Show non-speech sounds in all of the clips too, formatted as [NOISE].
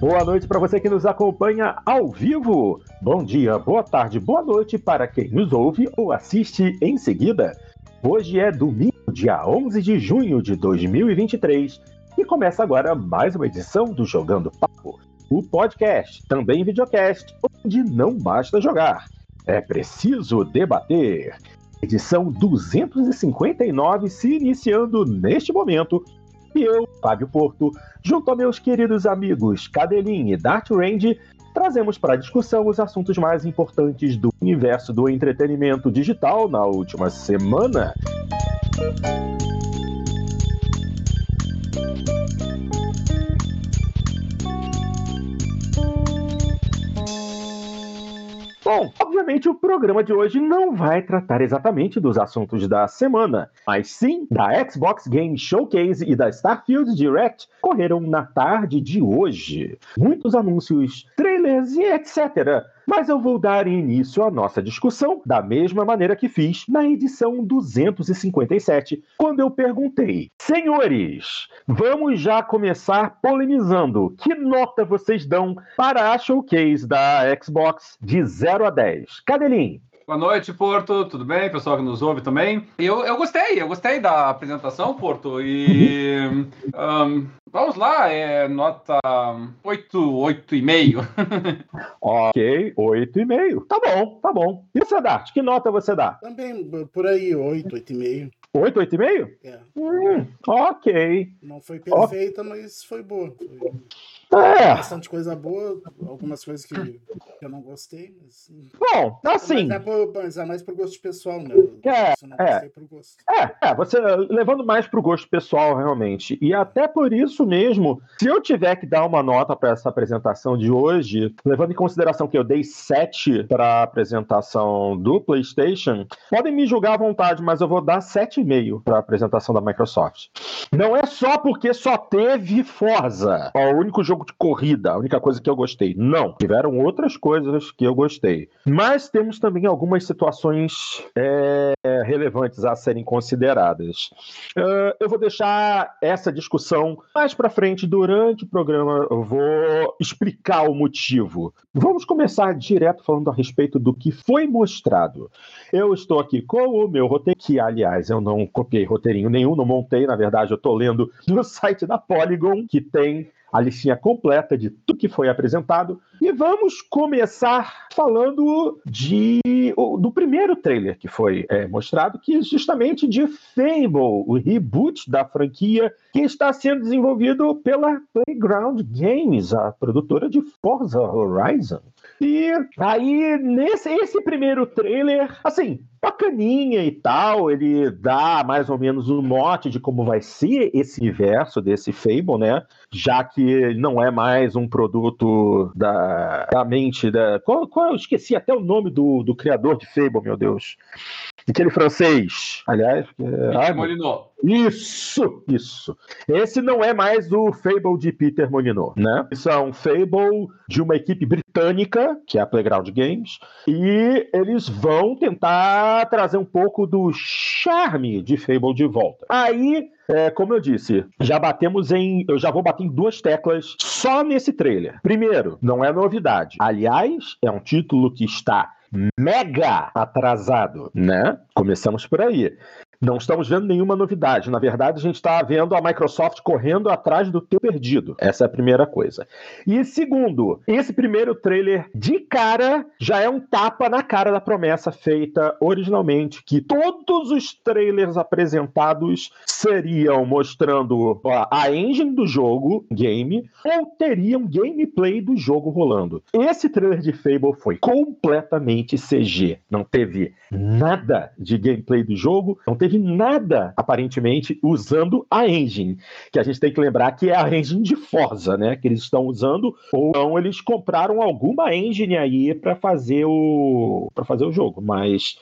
Boa noite para você que nos acompanha ao vivo. Bom dia, boa tarde, boa noite para quem nos ouve ou assiste em seguida. Hoje é domingo, dia 11 de junho de 2023 e começa agora mais uma edição do Jogando Papo, o podcast, também videocast, onde não basta jogar, é preciso debater. Edição 259 se iniciando neste momento e eu, Fábio Porto, junto a meus queridos amigos Cadelin e Dart Range, trazemos para discussão os assuntos mais importantes do universo do entretenimento digital na última semana. Bom, obviamente o programa de hoje não vai tratar exatamente dos assuntos da semana, mas sim da Xbox Game Showcase e da Starfield Direct correram na tarde de hoje. Muitos anúncios, trailers e etc mas eu vou dar início à nossa discussão da mesma maneira que fiz na edição 257, quando eu perguntei: Senhores, vamos já começar polemizando. Que nota vocês dão para a showcase da Xbox de 0 a 10? Cadelinho. Boa noite, Porto. Tudo bem? Pessoal que nos ouve também. Eu, eu gostei, eu gostei da apresentação, Porto. E um, vamos lá, é nota 8, 8,5. [LAUGHS] ok, 8,5. Tá bom, tá bom. E você dá? Que nota você dá? Também por aí, 8, 8,5. 8, 8,5? É. Hum, ok. Não foi perfeita, mas foi boa. Foi... É. Bastante coisa boa, algumas coisas que, que eu não gostei. Mas... Bom, assim. Mas é, por, mas é mais pro gosto pessoal, né? É, é. gosto. É, é, você levando mais pro gosto pessoal, realmente. E até por isso mesmo, se eu tiver que dar uma nota para essa apresentação de hoje, levando em consideração que eu dei 7 para a apresentação do PlayStation, podem me julgar à vontade, mas eu vou dar 7,5 para a apresentação da Microsoft. Não é só porque só teve Forza, o único jogo de corrida, a única coisa que eu gostei. Não. Tiveram outras coisas que eu gostei. Mas temos também algumas situações é, relevantes a serem consideradas. Uh, eu vou deixar essa discussão mais para frente durante o programa. Eu vou explicar o motivo. Vamos começar direto falando a respeito do que foi mostrado. Eu estou aqui com o meu roteiro, que aliás eu não copiei roteirinho nenhum, não montei, na verdade eu estou lendo no [LAUGHS] site da Polygon, que tem a listinha completa de tudo que foi apresentado. E vamos começar falando de, do primeiro trailer que foi é, mostrado, que é justamente de Fable, o reboot da franquia que está sendo desenvolvido pela Playground Games, a produtora de Forza Horizon. E aí, nesse esse primeiro trailer, assim, bacaninha e tal, ele dá mais ou menos um mote de como vai ser esse universo desse Fable, né? Já que não é mais um produto da, da mente da. Qual, qual, eu esqueci até o nome do, do criador de Fable, meu Deus. Aquele francês, aliás. É, Molinot. Isso, isso. Esse não é mais o Fable de Peter Molyneux, né? Isso é um Fable de uma equipe britânica, que é a Playground Games, e eles vão tentar trazer um pouco do charme de Fable de volta. Aí é, como eu disse, já batemos em. Eu já vou bater em duas teclas só nesse trailer. Primeiro, não é novidade. Aliás, é um título que está mega atrasado, né? Começamos por aí. Não estamos vendo nenhuma novidade. Na verdade, a gente está vendo a Microsoft correndo atrás do teu perdido. Essa é a primeira coisa. E segundo, esse primeiro trailer de cara já é um tapa na cara da promessa feita originalmente que todos os trailers apresentados seriam mostrando a engine do jogo, game, ou teriam gameplay do jogo rolando. Esse trailer de Fable foi completamente CG. Não teve nada de gameplay do jogo, não teve teve nada, aparentemente, usando a engine. Que a gente tem que lembrar que é a engine de Forza, né? Que eles estão usando, ou não, eles compraram alguma engine aí para fazer o para fazer o jogo. Mas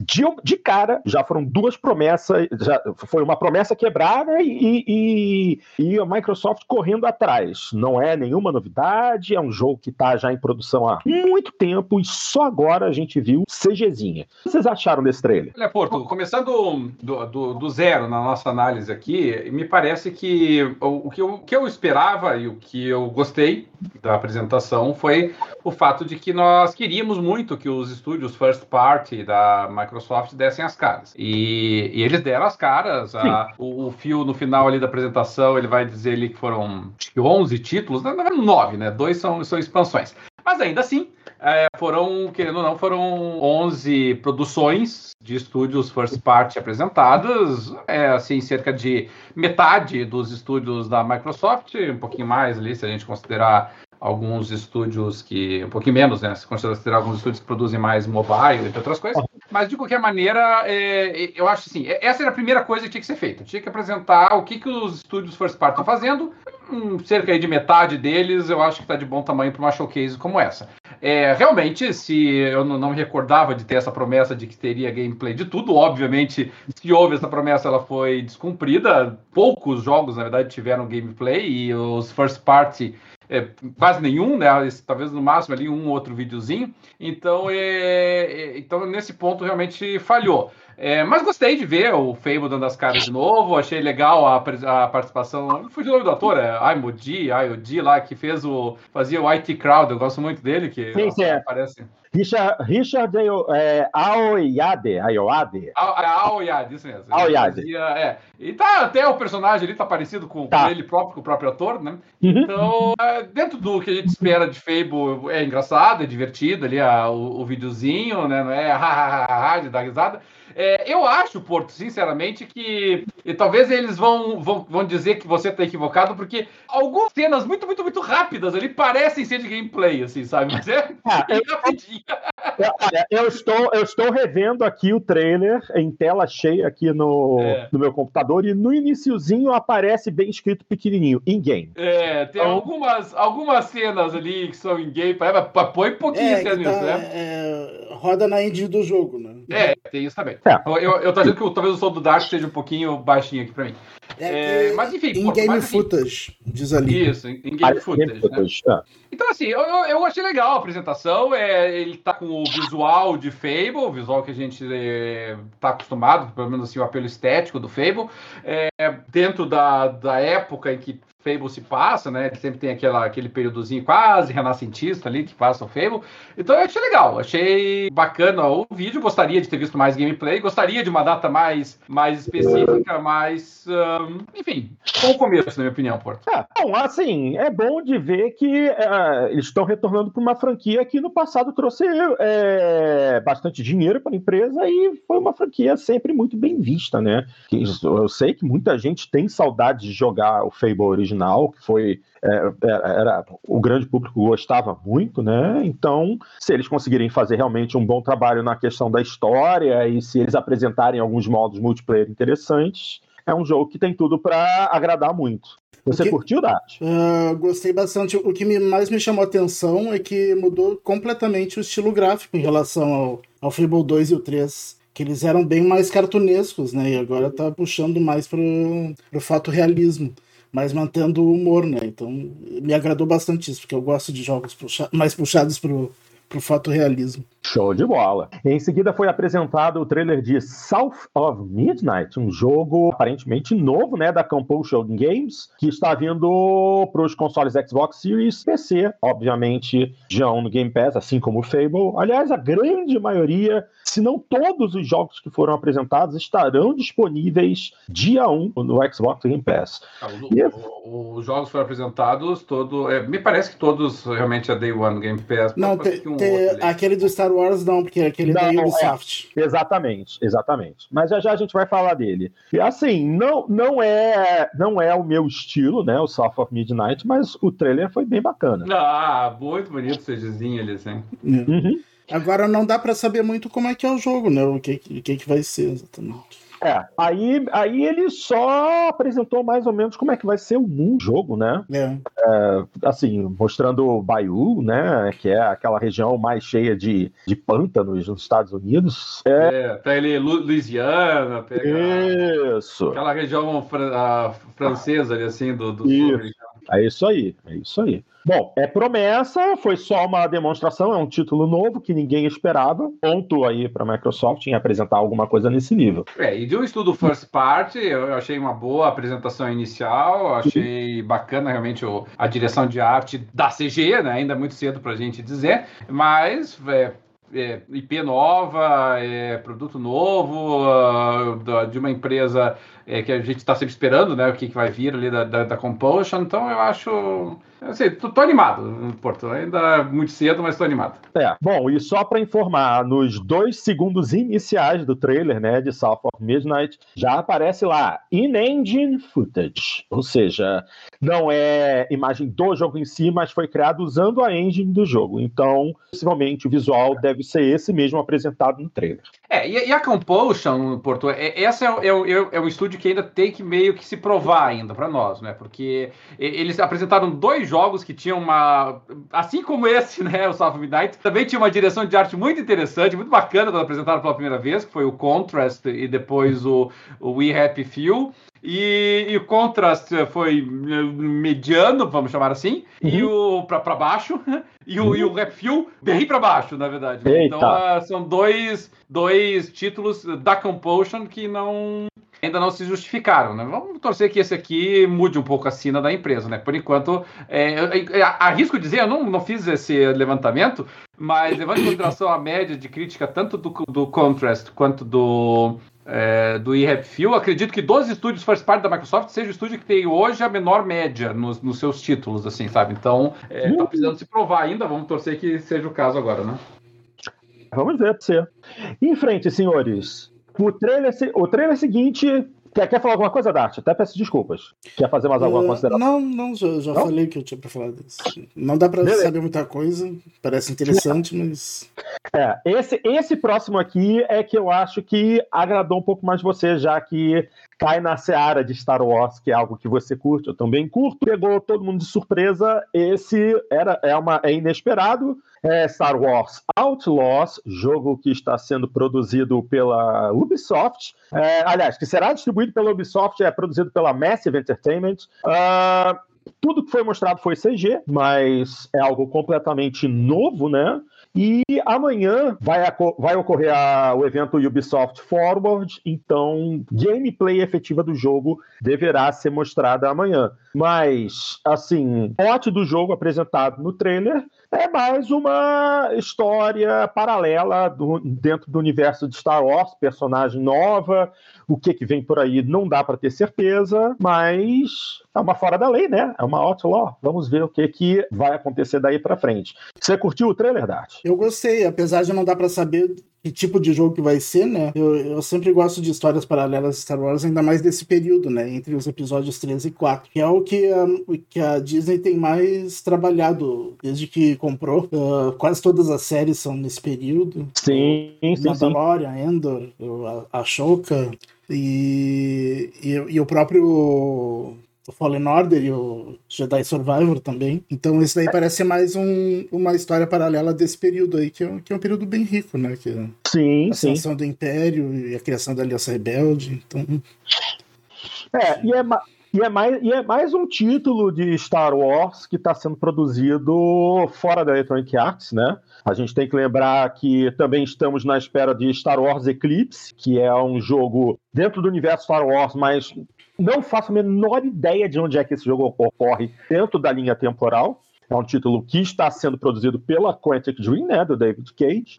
de, de cara, já foram duas promessas, já foi uma promessa quebrada e, e, e a Microsoft correndo atrás. Não é nenhuma novidade, é um jogo que está já em produção há muito tempo e só agora a gente viu CGzinha. O que vocês acharam desse trailer? Olha, Porto, começando do, do, do zero na nossa análise aqui, me parece que o, o, que eu, o que eu esperava e o que eu gostei da apresentação foi o fato de que nós queríamos muito que os estúdios first party da Microsoft dessem as caras. E, e eles deram as caras. A, o, o Phil, no final ali da apresentação, ele vai dizer ali que foram acho que 11 títulos, na verdade 9, né? Dois são, são expansões. Mas ainda assim, é, foram, querendo ou não, foram 11 produções de estúdios first party apresentadas, é, assim, cerca de metade dos estúdios da Microsoft, um pouquinho mais ali, se a gente considerar alguns estúdios que. um pouquinho menos, né? Se considerar alguns estúdios que produzem mais mobile, entre outras coisas. Mas, de qualquer maneira, é, eu acho assim, essa era a primeira coisa que tinha que ser feita. Tinha que apresentar o que, que os estúdios first party estão fazendo. Hum, cerca de metade deles, eu acho que está de bom tamanho para uma showcase como essa. É, realmente, se eu não me recordava de ter essa promessa de que teria gameplay de tudo, obviamente, se houve essa promessa, ela foi descumprida. Poucos jogos, na verdade, tiveram gameplay e os first party é, quase nenhum, né? Talvez no máximo ali um outro videozinho. Então, é, é, então nesse ponto realmente falhou. É, mas gostei de ver o Fable dando as caras de novo, achei legal a, a participação. Fui o nome do ator, é Aimodi, Ayodi lá, que fez o. fazia o IT Crowd, eu gosto muito dele, que sim, sim, aparece. Richard, Richard é, Aoyade, Aoyade. Aoyade, isso mesmo. Aoyade. Fazia, é. E tá, até o personagem ali tá parecido com, tá. com, ele próprio, com o próprio ator, né? Uhum. Então, é, dentro do que a gente espera de Fable, é engraçado, é divertido ali a, o, o videozinho, né? Não é [LAUGHS] ha, de dar risada. É, eu acho, Porto, sinceramente, que talvez eles vão, vão, vão dizer que você está equivocado, porque algumas cenas muito, muito, muito rápidas ali parecem ser de gameplay, assim, sabe? Mas é ah, [LAUGHS] eu, rapidinho. [LAUGHS] Eu, eu, estou, eu estou revendo aqui o trailer em tela cheia aqui no, é. no meu computador e no iniciozinho aparece bem escrito pequenininho, in-game. É, tem então, algumas, algumas cenas ali que são in-game, põe pouquinho é, nisso, tá, né? É, roda na engine do jogo, né? É, tem isso também. É. Eu, eu tô dizendo que talvez o som do Dark seja um pouquinho baixinho aqui pra mim. É, é, mas enfim. In-game footage, diz ali. Isso, in-game footage. Né? footage né? Então, assim, eu, eu achei legal a apresentação. É, ele tá com o visual de Fable, o visual que a gente é, tá acostumado, pelo menos assim, o apelo estético do Fable. É, dentro da, da época em que Fable se passa, né? Sempre tem aquela, aquele períodozinho quase renascentista ali que passa o Fable. Então eu achei legal, achei bacana o vídeo. Gostaria de ter visto mais gameplay, gostaria de uma data mais, mais específica, mas um, enfim, bom começo, na minha opinião, Porto. É, bom, assim, é bom de ver que uh, eles estão retornando para uma franquia que no passado trouxe é, bastante dinheiro para a empresa e foi uma franquia sempre muito bem vista, né? Eu sei que muita gente tem saudade de jogar o Fable original que foi é, é, era, o grande público gostava muito, né? Então, se eles conseguirem fazer realmente um bom trabalho na questão da história e se eles apresentarem alguns modos multiplayer interessantes, é um jogo que tem tudo para agradar muito. Você que, curtiu, Dart? Uh, gostei bastante. O que me, mais me chamou a atenção é que mudou completamente o estilo gráfico em relação ao, ao Fable 2 e o 3 que eles eram bem mais cartunescos, né? E agora tá puxando mais pro, pro fato realismo mas mantendo o humor, né? Então me agradou bastante isso, porque eu gosto de jogos puxa mais puxados pro, pro fato realismo. Show de bola. Em seguida foi apresentado o trailer de South of Midnight, um jogo aparentemente novo, né, da Compulsion Games, que está vindo para os consoles Xbox Series, PC, obviamente, já no Game Pass, assim como o Fable. Aliás, a grande maioria, se não todos os jogos que foram apresentados estarão disponíveis dia 1 no Xbox Game Pass. Ah, o, os jogos foram apresentados, todo, é, me parece que todos realmente é Day One Game Pass. Não, te, um te, aquele do Star Wars não, porque aquele não, da Ubisoft. É, exatamente, exatamente. Mas já já a gente vai falar dele. E assim, não, não é não é o meu estilo, né, o South of Midnight, mas o trailer foi bem bacana. Ah, muito bonito o CGzinho ali, assim. Uhum. Agora não dá para saber muito como é que é o jogo, né? O que, o que, que vai ser exatamente. É, aí, aí ele só apresentou mais ou menos como é que vai ser o mundo jogo, né? É. É, assim, mostrando o Bayou, né? Que é aquela região mais cheia de, de pântanos nos Estados Unidos. É, É, pega ali Lu- Louisiana, pega isso. aquela região fran- a francesa ali, assim, do, do Isso. sul. É isso aí, é isso aí. Bom, é promessa, foi só uma demonstração, é um título novo que ninguém esperava. Ponto aí para a Microsoft em apresentar alguma coisa nesse nível. É, e de um estudo first party, eu achei uma boa apresentação inicial, achei bacana realmente o- a direção de arte da CG, né? Ainda muito cedo pra gente dizer, mas é, é, IP nova, é, produto novo, da- de uma empresa é, que a gente está sempre esperando, né? O que, que vai vir ali da, da, da Compulsion, então eu acho. Assim, tô, tô animado, Porto. Ainda é muito cedo, mas tô animado. É, bom, e só para informar, nos dois segundos iniciais do trailer, né, de South of Midnight, já aparece lá in-engine footage, ou seja, não é imagem do jogo em si, mas foi criado usando a engine do jogo. Então, possivelmente o visual deve ser esse mesmo apresentado no trailer. É, e, e a Compulsion, Porto, é, essa é, o- é, é, é um estúdio que ainda tem que meio que se provar ainda pra nós, né? Porque eles apresentaram dois jogos que tinham uma. Assim como esse, né? O South Midnight, também tinha uma direção de arte muito interessante, muito bacana quando apresentaram pela primeira vez, que foi o Contrast e depois o, o We Happy Few. E, e o Contrast foi eh, mediano, vamos chamar assim, e o pra baixo, [LAUGHS] e o, e o bem pra baixo, na verdade. né? Eita. Então, ah, são dois, dois títulos da Compulsion que não ainda não se justificaram, né? Vamos torcer que esse aqui mude um pouco a sina da empresa, né? Por enquanto, é, eu- eu- arrisco dizer, eu não, não fiz esse levantamento, mas levando em consideração a média de crítica tanto do, do Contrast quanto do é, do eRap Few, acredito que dos estúdios first party da Microsoft seja o estúdio que tem hoje a menor média nos, nos seus títulos, assim, sabe? Então, é, tá precisando se provar ainda, vamos torcer que seja o caso agora, né? Vamos ver pra você. Em frente, senhores. O trailer, o trailer seguinte. Quer, quer falar alguma coisa, Dart? Até peço desculpas. Quer fazer mais alguma Uh, consideração? Não, não, já, já Não? falei que eu tinha pra falar disso. Não dá pra Beleza. saber muita coisa, parece interessante, mas. [LAUGHS] É, esse, esse próximo aqui é que eu acho que agradou um pouco mais você, já que cai na seara de Star Wars, que é algo que você curte, eu também curto. Pegou todo mundo de surpresa. Esse era, é, uma, é inesperado. É Star Wars Outlaws, jogo que está sendo produzido pela Ubisoft. É, aliás, que será distribuído pela Ubisoft, é produzido pela Massive Entertainment. Ah, tudo que foi mostrado foi CG, mas é algo completamente novo, né? E amanhã vai, vai ocorrer a- o evento Ubisoft Forward, então gameplay efetiva do jogo deverá ser mostrada amanhã. Mas, assim, plot do jogo apresentado no trailer é mais uma história paralela do- dentro do universo de Star Wars, personagem nova, o que, que vem por aí não dá para ter certeza, mas é uma fora da lei, né? É uma outlaw. Vamos ver o que, que vai acontecer daí para frente. Você curtiu o trailer, Dart? Eu gostei, apesar de não dar pra saber que tipo de jogo que vai ser, né? Eu, eu sempre gosto de histórias paralelas de Star Wars, ainda mais desse período, né? Entre os episódios 3 e 4, que é o que a, que a Disney tem mais trabalhado desde que comprou. Uh, quase todas as séries são nesse período. Sim, sim, sim. Mandalorian, Endor, a, a Shoka e, e, e o próprio o Fallen Order e o Jedi Survivor também. Então esse daí parece ser mais um, uma história paralela desse período aí, que é, um- que é um período bem rico, né? Que é Sim, a sim. ascensão do Império e a criação da Aliança Rebelde. Então, É, e é, e é mais, e é mais um título de Star Wars que está sendo produzido fora da Electronic Arts, né? A gente tem que lembrar que também estamos na espera de Star Wars Eclipse, que é um jogo dentro do universo Star Wars, mas não faço a menor ideia de onde é que esse jogo ocorre dentro da linha temporal. É um título que está sendo produzido pela Quantic Dream, né, do David Cage.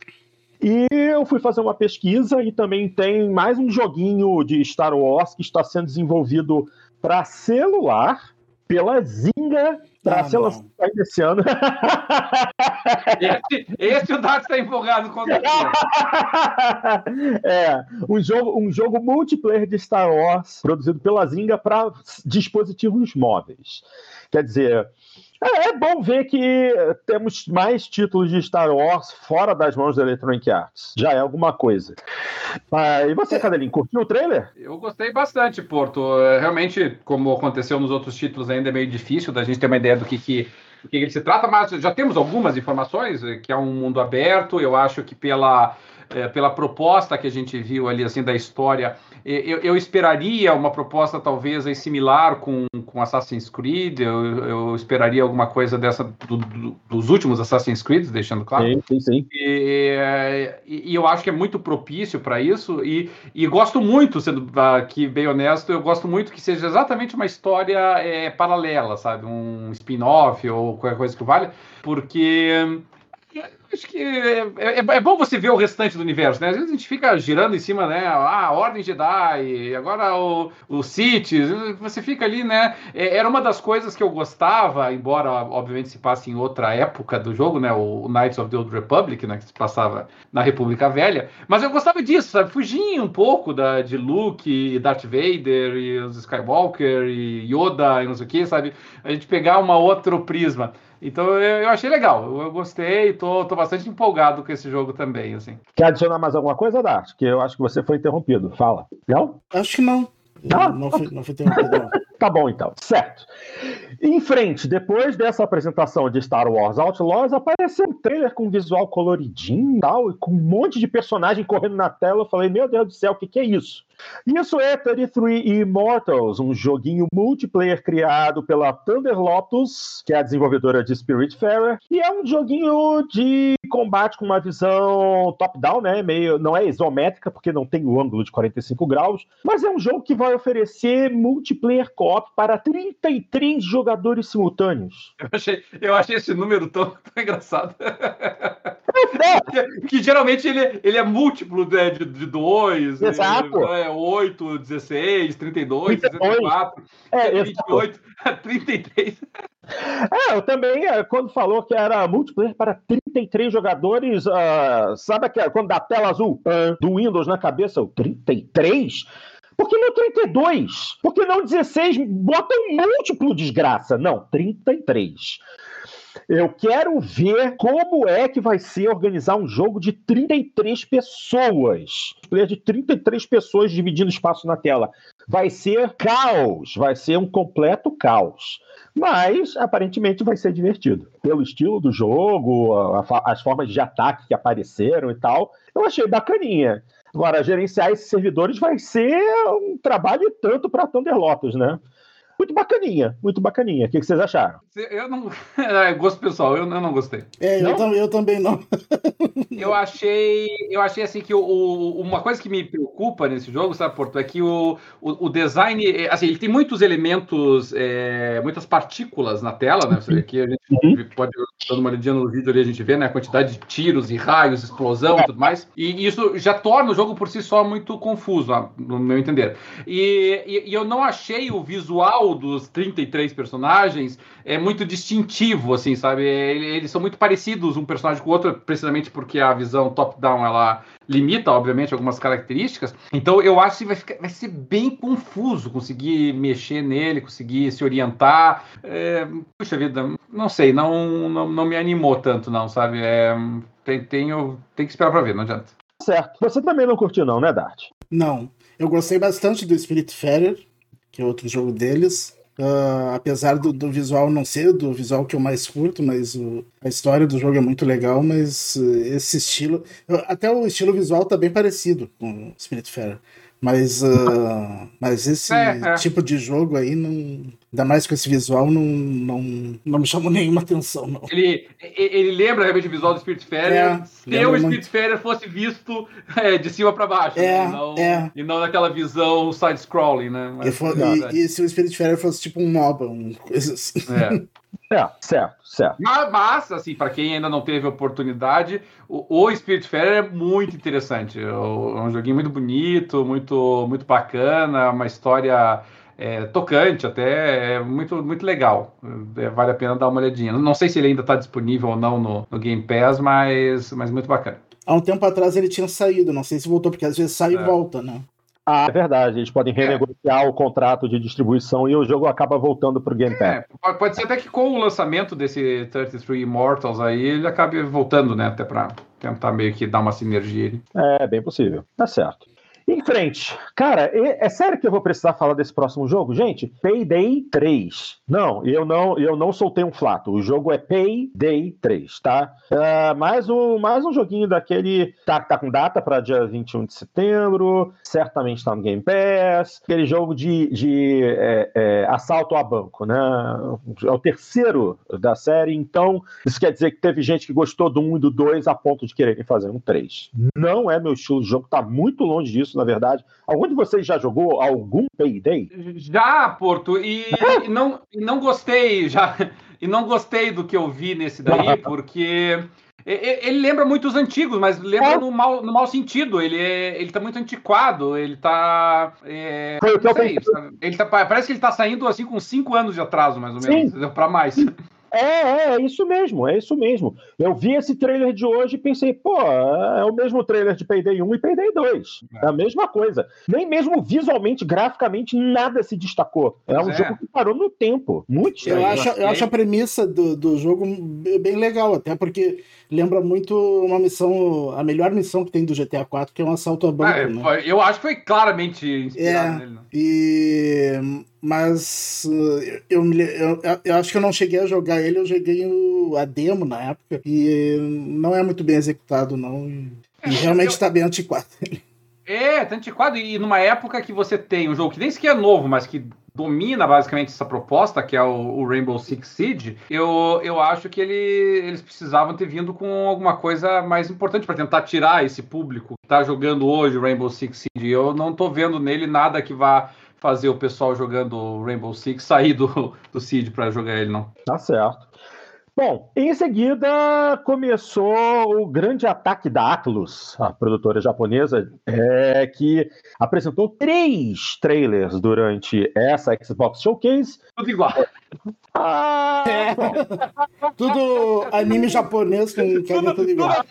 E eu fui fazer uma pesquisa e também tem mais um joguinho de Star Wars que está sendo desenvolvido para celular pela Zynga para Ah, ser não. lançado ainda esse ano. [LAUGHS] Esse, esse o Dato está empolgado com certeza. [LAUGHS] é, um jogo, um jogo multiplayer de Star Wars produzido pela Zynga para dispositivos móveis. Quer dizer, É, é, bom ver que temos mais títulos de Star Wars fora das mãos da Electronic Arts. Já é alguma coisa. Ah, e você, Cadelinho, curtiu o trailer? Eu gostei bastante, Porto. É, realmente, como aconteceu nos outros títulos, ainda é meio difícil da gente ter uma ideia do que, que do que ele se trata, mas já temos algumas informações, que é um mundo aberto. Eu acho que pela é, pela proposta que a gente viu ali, assim, da história, eu, eu esperaria uma proposta talvez similar com, com Assassin's Creed, eu, eu esperaria alguma coisa dessa do, do, dos últimos Assassin's Creed, deixando claro. Sim, sim, sim. E, e, e eu acho que é muito propício para isso, e, e gosto muito, sendo aqui bem honesto, eu gosto muito que seja exatamente uma história é, paralela, sabe? Um spin-off ou qualquer coisa que vale, porque Acho que é, é, é, bom você ver o restante do universo, né? Às vezes a gente fica girando em cima, né? Ah, Ordem Jedi, agora o, o Sith, você fica ali, né? É, era uma das coisas que eu gostava, embora obviamente se passe em outra época do jogo, né? O Knights of the Old Republic, né? Que se passava na República Velha. Mas eu gostava disso, sabe? Fugia um pouco da, de Luke, Darth Vader e os Skywalker e Yoda e não sei o que, sabe? A gente pegar uma outro prisma. Então eu, eu achei legal, eu, eu gostei, tô, tô bastante empolgado com esse jogo também, assim. Quer adicionar mais alguma coisa, Dart? Que eu acho que você foi interrompido. Fala. Não? Acho que não. Ah? Não, fui, não fui interrompido, não. [LAUGHS] Tá bom, então. Certo. Em frente, depois dessa apresentação de Star Wars Outlaws, apareceu um trailer com visual coloridinho e tal, e com um monte de personagem correndo na tela. Eu falei, meu Deus do céu, o que, que é isso? Isso é 33 Immortals, um joguinho multiplayer criado pela Thunder Lotus, que é a desenvolvedora de Spiritfarer, e é um joguinho de combate com uma visão top-down, né? Meio, não é isométrica, porque não tem o ângulo de 45 graus, mas é um jogo que vai oferecer multiplayer co-op para 33 jogadores simultâneos. Eu achei, eu achei esse número tão, tão engraçado. [LAUGHS] que, que, geralmente ele, ele é múltiplo né, de, de dois. Exato. É 8, 16, 32, 32. 64, é, 28, 33. [LAUGHS] É, eu também, é, quando falou que era multiplayer para 33 jogadores, uh, sabe aquela, quando dá tela azul uh, do Windows na cabeça, o 33? Por que não 32? Por que não 16? Bota um múltiplo, desgraça. Não, 33. Eu quero ver como é que vai ser organizar um jogo de 33 pessoas. Player de 33 pessoas dividindo espaço na tela. Vai ser caos, vai ser um completo caos. Mas aparentemente vai ser divertido. Pelo estilo do jogo, as formas de ataque que apareceram e tal, eu achei bacaninha. Agora, gerenciar esses servidores vai ser um trabalho tanto para Thunder Lotus, né? Muito bacaninha, muito bacaninha. O que, vocês acharam? Eu não. [LAUGHS] É, gosto pessoal, eu, eu não gostei. É, não? Eu, eu, também não. [LAUGHS] eu achei. Eu achei assim que o, o, uma coisa que me preocupa nesse jogo, sabe, Porto, é que o, o, o design. É, assim, ele tem muitos elementos, é, muitas partículas na tela, né? Você vê aqui, a gente uhum. pode dando uma olhadinha no vídeo ali, a gente vê né, a quantidade de tiros e raios, explosão e tudo mais. E isso já torna o jogo por si só muito confuso, no meu entender. E, e, e eu não achei o visual dos 33 personagens é muito distintivo, assim, sabe? Eles são muito parecidos um personagem com o outro, precisamente porque a visão top-down ela limita, obviamente, algumas características. Então eu acho que vai, ficar, vai ser bem confuso conseguir mexer nele, conseguir se orientar. É, puxa vida, não sei, não, não, não me animou tanto, não, sabe? É, tem, tenho, tem que esperar pra ver, não adianta. Certo. Você também não curtiu, não, né, Dart? Não. Eu gostei bastante do Spirit Fairer que é outro jogo deles. Uh, apesar do, do, visual não ser do visual que eu mais curto, mas o, a história do jogo é muito legal, mas uh, esse estilo. Até o estilo visual tá bem parecido com Spirit Fair. Mas, uh, mas esse é, é. tipo de jogo aí, não, ainda mais com esse visual, não, não, não me chamou nenhuma atenção. Não. Ele, ele lembra realmente o visual do Spirit Fair é, se o Spirit Fair fosse visto [LAUGHS] é, de cima para baixo, é, né? e, não, é. e não naquela visão side-scrolling, né? Mas, e, for, e, e, se o Spirit Fair fosse tipo um MOBA, uma coisa assim. É. [LAUGHS] É, certo, certo. Mas, mas assim, para quem ainda não teve oportunidade, o, o Spirit Fair é muito interessante. É um joguinho muito bonito, muito, muito bacana, uma história é, tocante até, é muito, muito legal. É, vale a pena dar uma olhadinha. Não sei se ele ainda está disponível ou não no, no, Game Pass, mas, mas muito bacana. Há um tempo atrás ele tinha saído, não sei se voltou, porque às vezes sai e é. volta, né? Ah, é verdade. Eles podem renegociar é. o contrato de distribuição e o jogo acaba voltando pro Game Pass. É, pode ser até que com o lançamento desse 33 Immortals aí, ele acabe voltando, né? Até pra tentar meio que dar uma sinergia. É, bem possível. Tá certo. Em frente. Cara, é sério que eu vou precisar falar desse próximo jogo? Gente, Payday 3. Não, eu não, eu não soltei um flato. O jogo é Payday 3, tá? Uh, mais, um, mais um joguinho daquele. Tá, tá com data para dia 21 de setembro. Certamente tá no Game Pass. Aquele jogo de, de é, é, assalto a banco, né? É o terceiro da série. Então, isso quer dizer que teve gente que gostou do 1 e do 2 a ponto de quererem fazer um 3. Não é meu estilo. O jogo tá muito longe disso na verdade. Algum de vocês já jogou algum Payday? Já, Porto, e, é? e não, e não gostei, já, e não gostei do que eu vi nesse daí, porque ele lembra muito os antigos, mas lembra é. no, mau, no mau sentido. Ele, é, ele tá muito antiquado, ele tá. É, Foi o que eu sei, ele tá, Parece que ele tá saindo assim com cinco anos de atraso, mais ou menos, para mais. [LAUGHS] É, é, é isso mesmo, é isso mesmo. Eu vi esse trailer de hoje e pensei, pô, é o mesmo trailer de Payday 1 e Payday 2. É, é a mesma coisa. Nem mesmo visualmente, graficamente, nada se destacou. É um é. jogo que parou no tempo. Muito estranho. Eu acho, eu acho a premissa do, do jogo bem legal, até porque lembra muito uma missão, a melhor missão que tem do GTA 4, que é um assalto a banco. É, né? Eu acho que foi claramente inspirado é, nele. Né? E mas uh, eu, eu, eu, acho que eu não cheguei a jogar ele, eu joguei o, a demo na época e não é muito bem executado, não. E, é, realmente está bem antiquado. [LAUGHS] É, tá antiquado. E numa época que você tem um jogo que nem sequer é novo, mas que domina basicamente essa proposta, que é o, o Rainbow Six Siege, eu, eu acho que ele, eles precisavam ter vindo com alguma coisa mais importante para tentar tirar esse público que está jogando hoje o Rainbow Six Siege. Eu não estou vendo nele nada que vá fazer o pessoal jogando Rainbow Six sair do, [LAUGHS] do Seed para jogar ele, não. Tá certo. Bom, em seguida começou o grande ataque da Atlus, a produtora japonesa, é, que apresentou três trailers durante essa Xbox Showcase. Tudo igual. Ah, é. [LAUGHS] Tudo anime japonês com que é tudo igual.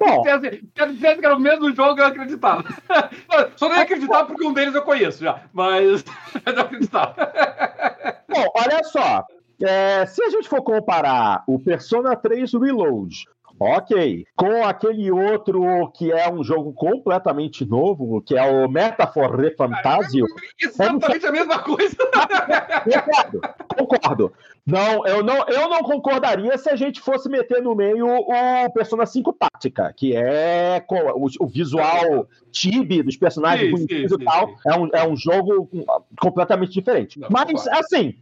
Bom, se dissesse que era o mesmo jogo, eu acreditava. [LAUGHS] Só não ia acreditar porque um deles eu conheço já, mas [LAUGHS] eu acreditava. Bom, olha só, é, se a gente for comparar o Persona 3 Reload Ok. Com aquele outro que é um jogo completamente novo, que é o Metaphor Refantasio. Exatamente é um... a mesma coisa. [LAUGHS] concordo, concordo. Não eu, não, eu não concordaria se a gente fosse meter no meio o Persona 5 Tática, que é o, o visual tibi dos personagens bonitinhos e tal. É, um, é um jogo completamente diferente. Não, Mas, concordo. assim,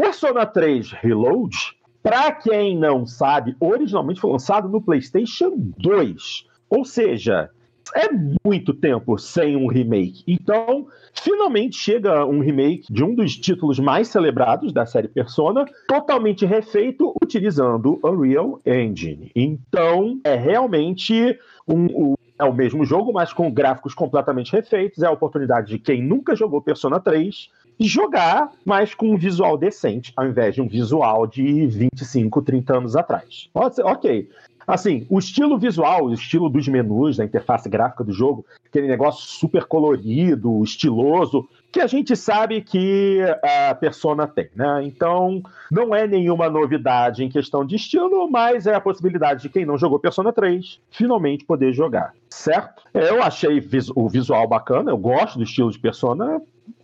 Persona 3 Reload para quem não sabe, originalmente foi lançado no PlayStation 2. Ou seja, é muito tempo sem um remake. Então, finalmente chega um remake de um dos títulos mais celebrados da série Persona, totalmente refeito utilizando Unreal Engine. Então, é realmente um, um é o mesmo jogo, mas com gráficos completamente refeitos. É a oportunidade de quem nunca jogou Persona 3 jogar, mas com um visual decente, ao invés de um visual de 25, 30 anos atrás. Ok. Assim, o estilo visual, o estilo dos menus, da interface gráfica do jogo, aquele negócio super colorido, estiloso, que a gente sabe que a Persona tem, né? Então, não é nenhuma novidade em questão de estilo, mas é a possibilidade de quem não jogou Persona 3 finalmente poder jogar, certo? Eu achei o visual bacana, eu gosto do estilo de Persona,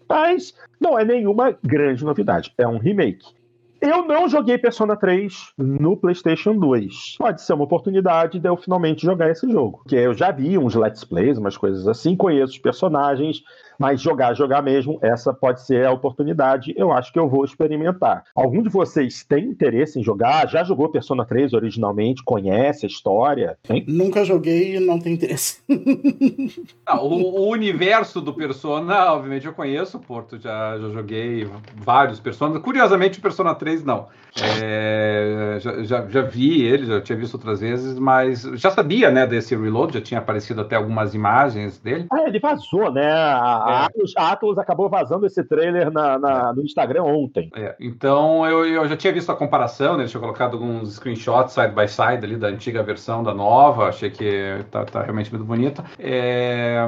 mas não é nenhuma grande novidade. É um remake. Eu não joguei Persona 3 no PlayStation 2. Pode ser uma oportunidade de eu finalmente jogar esse jogo. Porque eu já vi uns Let's Plays, umas coisas assim, conheço os personagens, mas jogar, jogar mesmo, essa pode ser a oportunidade. Eu acho que eu vou experimentar. Algum de vocês tem interesse em jogar? Já jogou Persona 3 originalmente? Conhece a história? Hein? Nunca joguei e não tem interesse. Não, [LAUGHS] o, o, universo do Persona, obviamente eu conheço, Porto, já, já joguei vários Personas. Curiosamente, o Persona 3 não. É, já, já, já, vi ele, já tinha visto outras vezes, mas já sabia, né, desse reload, já tinha aparecido até algumas imagens dele. Ah, ele vazou, né? A, a, é. Atlas, a Atlas acabou vazando esse trailer na, na no Instagram ontem. É, então eu, eu já tinha visto a comparação, né? Ele tinha colocado alguns screenshots side by side ali da antiga versão da nova, achei que tá, tá realmente muito bonita. É,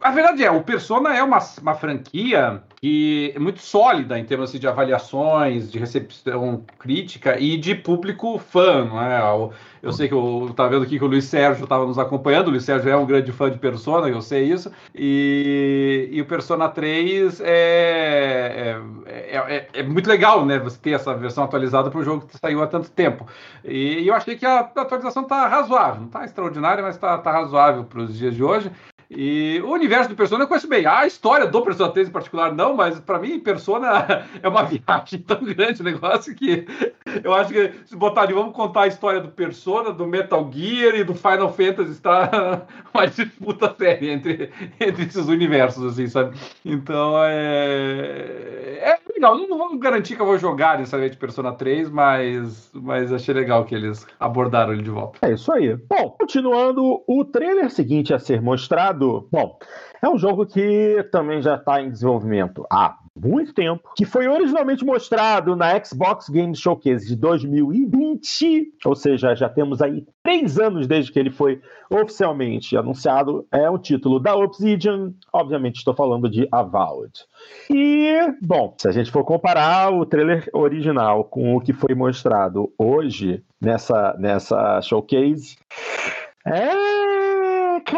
a verdade é, o Persona é uma, uma franquia que é muito sólida em termos assim, de avaliações, de recepção crítica e de público fã, não é? Eu sei que eu estava vendo aqui que o Luiz Sérgio estava nos acompanhando, o Luiz Sérgio é um grande fã de Persona, eu sei isso, e, e o Persona 3 é, é, é, é, muito legal, né? Você ter essa versão atualizada para o jogo que saiu há tanto tempo. E, e eu achei que a, a atualização está razoável, não está extraordinária, mas está tá razoável para os dias de hoje. E o universo do Persona eu conheço bem. A história do Persona 3 em particular, não, mas para mim, Persona [LAUGHS] é uma viagem tão grande o negócio que eu acho que se botar ali, vamos contar a história do Persona, do Metal Gear e do Final Fantasy, está [LAUGHS] uma disputa séria entre, entre esses universos, assim, sabe? Então é. É legal. Não, vou garantir que eu vou jogar necessariamente Persona 3, mas, mas achei legal que eles abordaram ele de volta. É isso aí. Bom, continuando, o trailer seguinte a ser mostrado Bom, é um jogo que também já está em desenvolvimento há muito tempo, que foi originalmente mostrado na Xbox Game Showcase de 2020, ou seja, já temos aí três anos desde que ele foi oficialmente anunciado. É um título da Obsidian, obviamente estou falando de Avowed. E, bom, se a gente for comparar o trailer original com o que foi mostrado hoje nessa, nessa showcase, é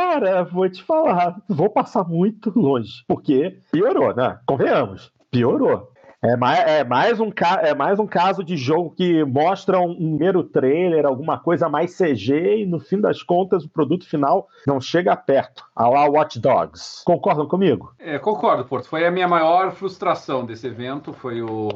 Cara, vou te falar, vou passar muito longe, porque piorou, né? Convenhamos, piorou. É mais, é, mais um, é mais um caso de jogo que mostra um, mero trailer, alguma coisa mais CG, e no fim das contas o produto final não chega perto. A lá Watch Dogs. Concordam comigo? É, concordo, Porto. Foi a minha maior frustração desse evento, foi, o,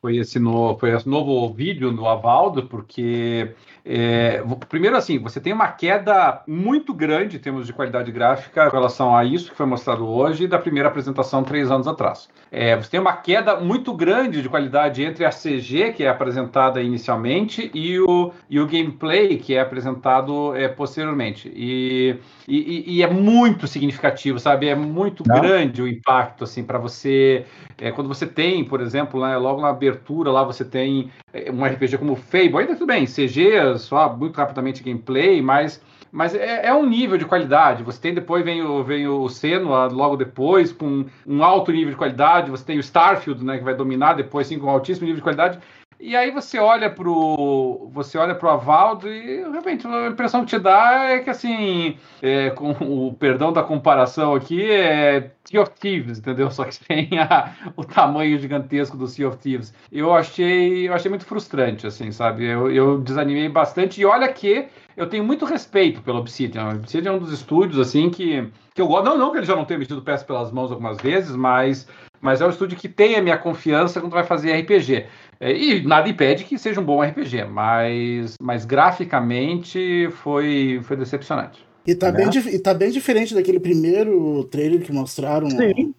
foi, esse, no, foi esse novo vídeo no Avaldo, porque é, primeiro, assim, você tem uma queda muito grande em termos de qualidade gráfica em relação a isso que foi mostrado hoje da primeira apresentação três anos atrás. É, você tem uma queda muito grande de qualidade entre a CG, que é apresentada inicialmente, e o, e o gameplay, que é apresentado é, posteriormente. E, e, e, é muito significativo, sabe? É muito Não. grande o impacto, assim, para você. É, quando você tem, por exemplo, né, logo na abertura, lá você tem um RPG como Fable, ainda tudo bem, CG só muito rapidamente gameplay, mas, mas é, é, um nível de qualidade. Você tem depois, vem o, vem o Senua logo depois, com um alto nível de qualidade. Você tem o Starfield, né, que vai dominar depois, sim, com um altíssimo nível de qualidade. E aí você olha pro você olha pro Avaldo e realmente a impressão que te dá é que assim, é, com o perdão da comparação aqui, é Sea of Thieves, entendeu? Só que [LAUGHS] tem a, o tamanho gigantesco do Sea of Thieves. Eu achei, eu achei muito frustrante, assim, sabe? Eu, eu desanimei bastante e olha que eu tenho muito respeito pelo Obsidian. O Obsidian é um dos estúdios, assim, que, que eu gosto. Não, não que ele já não tenha metido peça pelas mãos algumas vezes, mas, mas é um estúdio que tem a minha confiança quando vai fazer RPG. É, e nada impede que seja um bom RPG, mas, mas graficamente foi, foi decepcionante. E tá, né? bem, e tá bem diferente daquele primeiro trailer que mostraram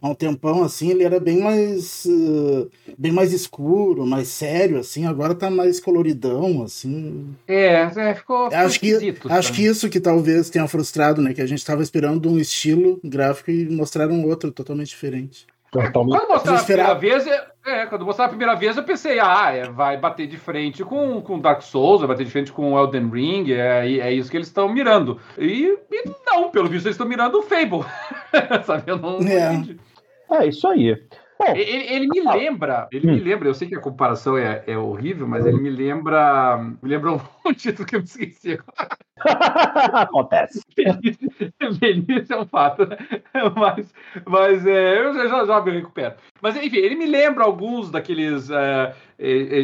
há um tempão, assim, ele era bem mais uh, bem mais escuro, mais sério, assim, agora tá mais coloridão, assim. É, é ficou, ficou acho que Acho que isso que talvez tenha frustrado, né, que a gente tava esperando um estilo gráfico e mostraram outro totalmente diferente. Totalmente. Quando mostraram a primeira vez, é, quando mostraram a primeira vez, eu pensei, ah, é, vai bater de frente com, com Dark Souls, vai bater de frente com Elden Ring, é, é isso que eles estão mirando. E, e, não, pelo visto, eles estão mirando o Fable. [LAUGHS] Sabe, eu não, não é. É isso aí. Bom, ele, ele, me lembra, ele hum. me lembra, eu sei que a comparação é, é horrível, mas ele me lembra, me lembra um [LAUGHS] título que eu me esqueci [LAUGHS] Acontece. Velhice é um fato, né? Mas, mas é, eu já, já me recupero. Mas enfim, ele me lembra alguns daqueles é,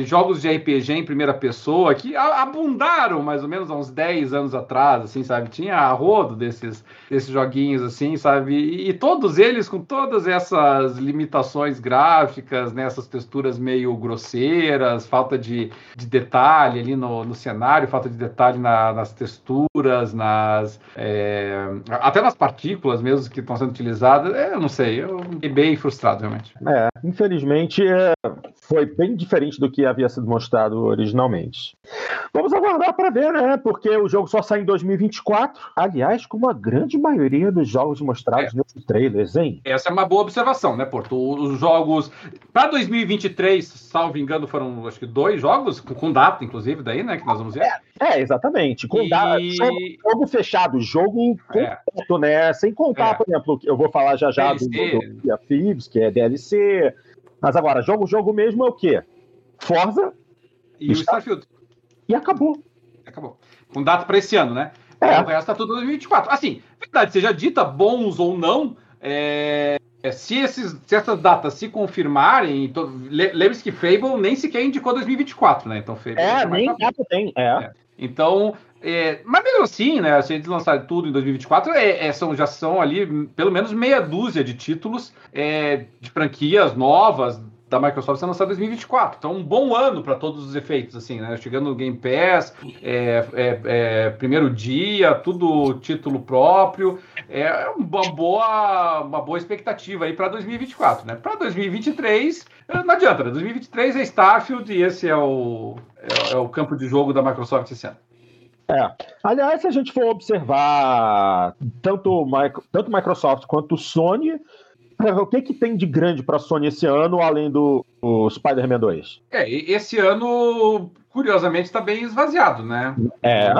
jogos de RPG em primeira pessoa que abundaram mais ou menos há uns 10 anos atrás, assim, sabe? Tinha a rodo desses, desses joguinhos, assim, sabe? E, e todos eles com todas essas limitações gráficas, né? essas texturas meio grosseiras, falta de, de detalhe ali no, no cenário, falta de detalhe na, nas texturas, nas é, até nas partículas mesmo que estão sendo utilizadas. É, eu não sei, eu fiquei bem frustrado realmente. É, infelizmente é, foi bem diferente do que havia sido mostrado originalmente. Vamos aguardar para ver, né? Porque o jogo só sai em 2024. Aliás, como a grande maioria dos jogos mostrados é. nesses trailers, hein? Essa é uma boa observação, né, Porto? Os jogos. Para 2023, salvo engano, foram acho que dois jogos, com data, inclusive, daí, né? Que nós vamos ver. É, é exatamente. Com e... data, jogo fechado, jogo É. completo, né? Sem contar, É. por exemplo, eu vou falar já já do, DLC. do, do Thieves, que é DLC. Mas agora, jogo, jogo mesmo é o quê? Forza E o Está- Starfield. e acabou. Acabou. Com data para esse ano, né? É. O resto tá tudo 2024. Assim, verdade, seja dita, bons ou não, é, é, se, esses, se essas datas se confirmarem, le- lembre-se que Fable nem sequer indicou 2024, né? Então, Fable É, nem data tem. É. É. Então, é, mas mesmo assim, né? Se eles lançarem tudo em 2024, é, é, são, já são ali pelo menos meia dúzia de títulos é, de franquias novas da Microsoft sendo lançados em 2024. Então, um bom ano para todos os efeitos, assim, né? Chegando no Game Pass, é, é, é, primeiro dia, tudo título próprio. É uma boa, uma boa expectativa aí para 2024, né? Para 2023, eh, não adianta, né? 2023 é Starfield e esse é o, é, é o campo de jogo da Microsoft esse ano. Aliás, se a gente for observar tanto, tanto Microsoft quanto Sony, é, o que, que tem de grande para Sony esse ano, além do, Spider-Man 2? É, esse ano, curiosamente, está bem esvaziado, né? É.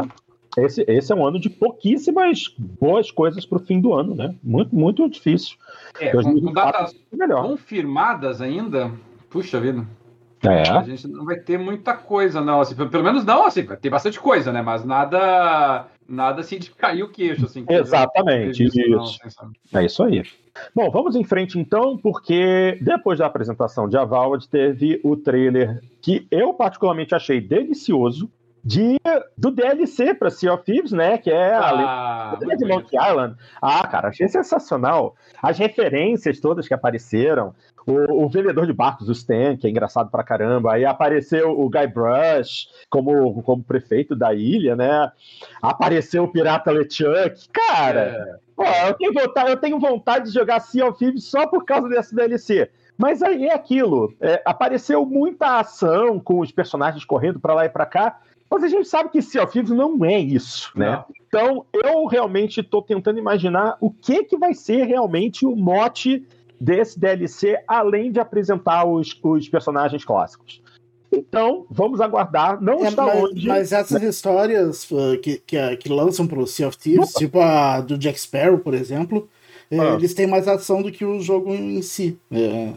Esse, esse é um ano de pouquíssimas boas coisas para o fim do ano, né? Muito, muito difícil. É, com, com 2024 datas é melhor. confirmadas ainda, puxa vida, a É. gente não vai ter muita coisa, não. Assim, pelo menos não, assim, vai ter bastante coisa, né? Mas nada, nada assim de cair o queixo, assim. Exatamente, previsto, não, isso. assim? É isso aí. Bom, vamos em frente então, porque depois da apresentação de Avowed teve o trailer que eu particularmente achei delicioso de, do DLC para Sea of Thieves, né? Que é a Ah, lenda muito de. Monkey Island. Ah, cara, achei sensacional. As referências todas que apareceram. O, o vendedor de barcos, o Stan, que é engraçado pra caramba. Aí apareceu o Guy Brush como, como prefeito da ilha, né? Apareceu o Pirata LeChuck. Cara, É, Eu tenho, vontade, eu tenho vontade de jogar Sea of Thieves só por causa desse DLC. Mas aí é aquilo. é, apareceu muita ação com os personagens correndo pra lá e pra cá. Mas a gente sabe que Sea of Thieves não é isso, né? não. Então eu realmente estou tentando imaginar o que, que vai ser realmente o mote desse DLC, além de apresentar os, os personagens clássicos. Então, vamos aguardar. Não É, está mas, longe. mas essas histórias uh, que, que, que lançam pro Sea of Thieves, tipo a do Jack Sparrow, por exemplo, eh, Ah. eles têm mais ação do que o jogo em si. É,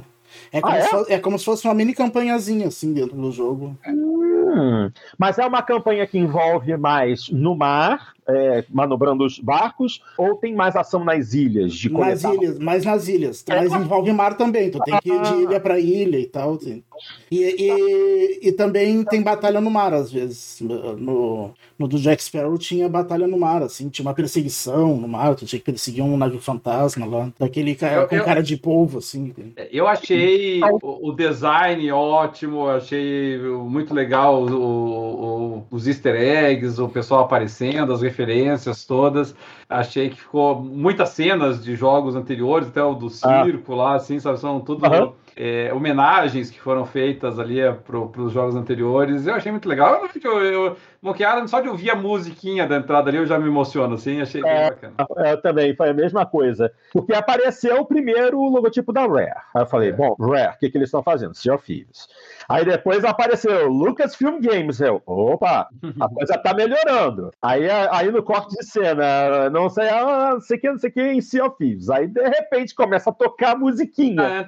é, como, Ah, é? Se fosse, é como se fosse uma mini campanhazinha, assim, dentro do jogo. Hum, mas é uma campanha que envolve mais no mar, é, manobrando os barcos, ou tem mais ação nas ilhas de Nas ilhas, mais nas ilhas. Mas envolve mar também, tu tem que ir de ilha pra ilha e tal. assim. E, e, e também tem batalha no mar, às vezes. No, no do Jack Sparrow tinha batalha no mar, assim, tinha uma perseguição no mar, tu tinha que perseguir um navio fantasma lá, daquele cara Eu- com eu- cara de polvo, assim. Eu achei o, o design ótimo, achei muito legal o- o- os easter eggs, o pessoal aparecendo, as referências todas. Achei que ficou muitas cenas de jogos anteriores, até o do circo lá, assim, sabe? São tudo Aham. É, homenagens que foram feitas ali para os jogos anteriores. Eu achei muito legal. Eu, eu, Monkey Island, só de ouvir a musiquinha da entrada ali, eu já me emociono, assim, achei bem É. bacana. Eu também, foi a mesma coisa. Porque apareceu o primeiro logotipo da Rare. Aí eu falei, É. bom, Rare, o que, que eles estão fazendo? Sea of Thieves. Aí depois apareceu Lucasfilm Games. Eu, opa, a coisa tá melhorando. Aí, aí no corte de cena, não sei, ah, não sei o que, não sei o que, em Sea of Thieves. Aí de repente começa a tocar a musiquinha.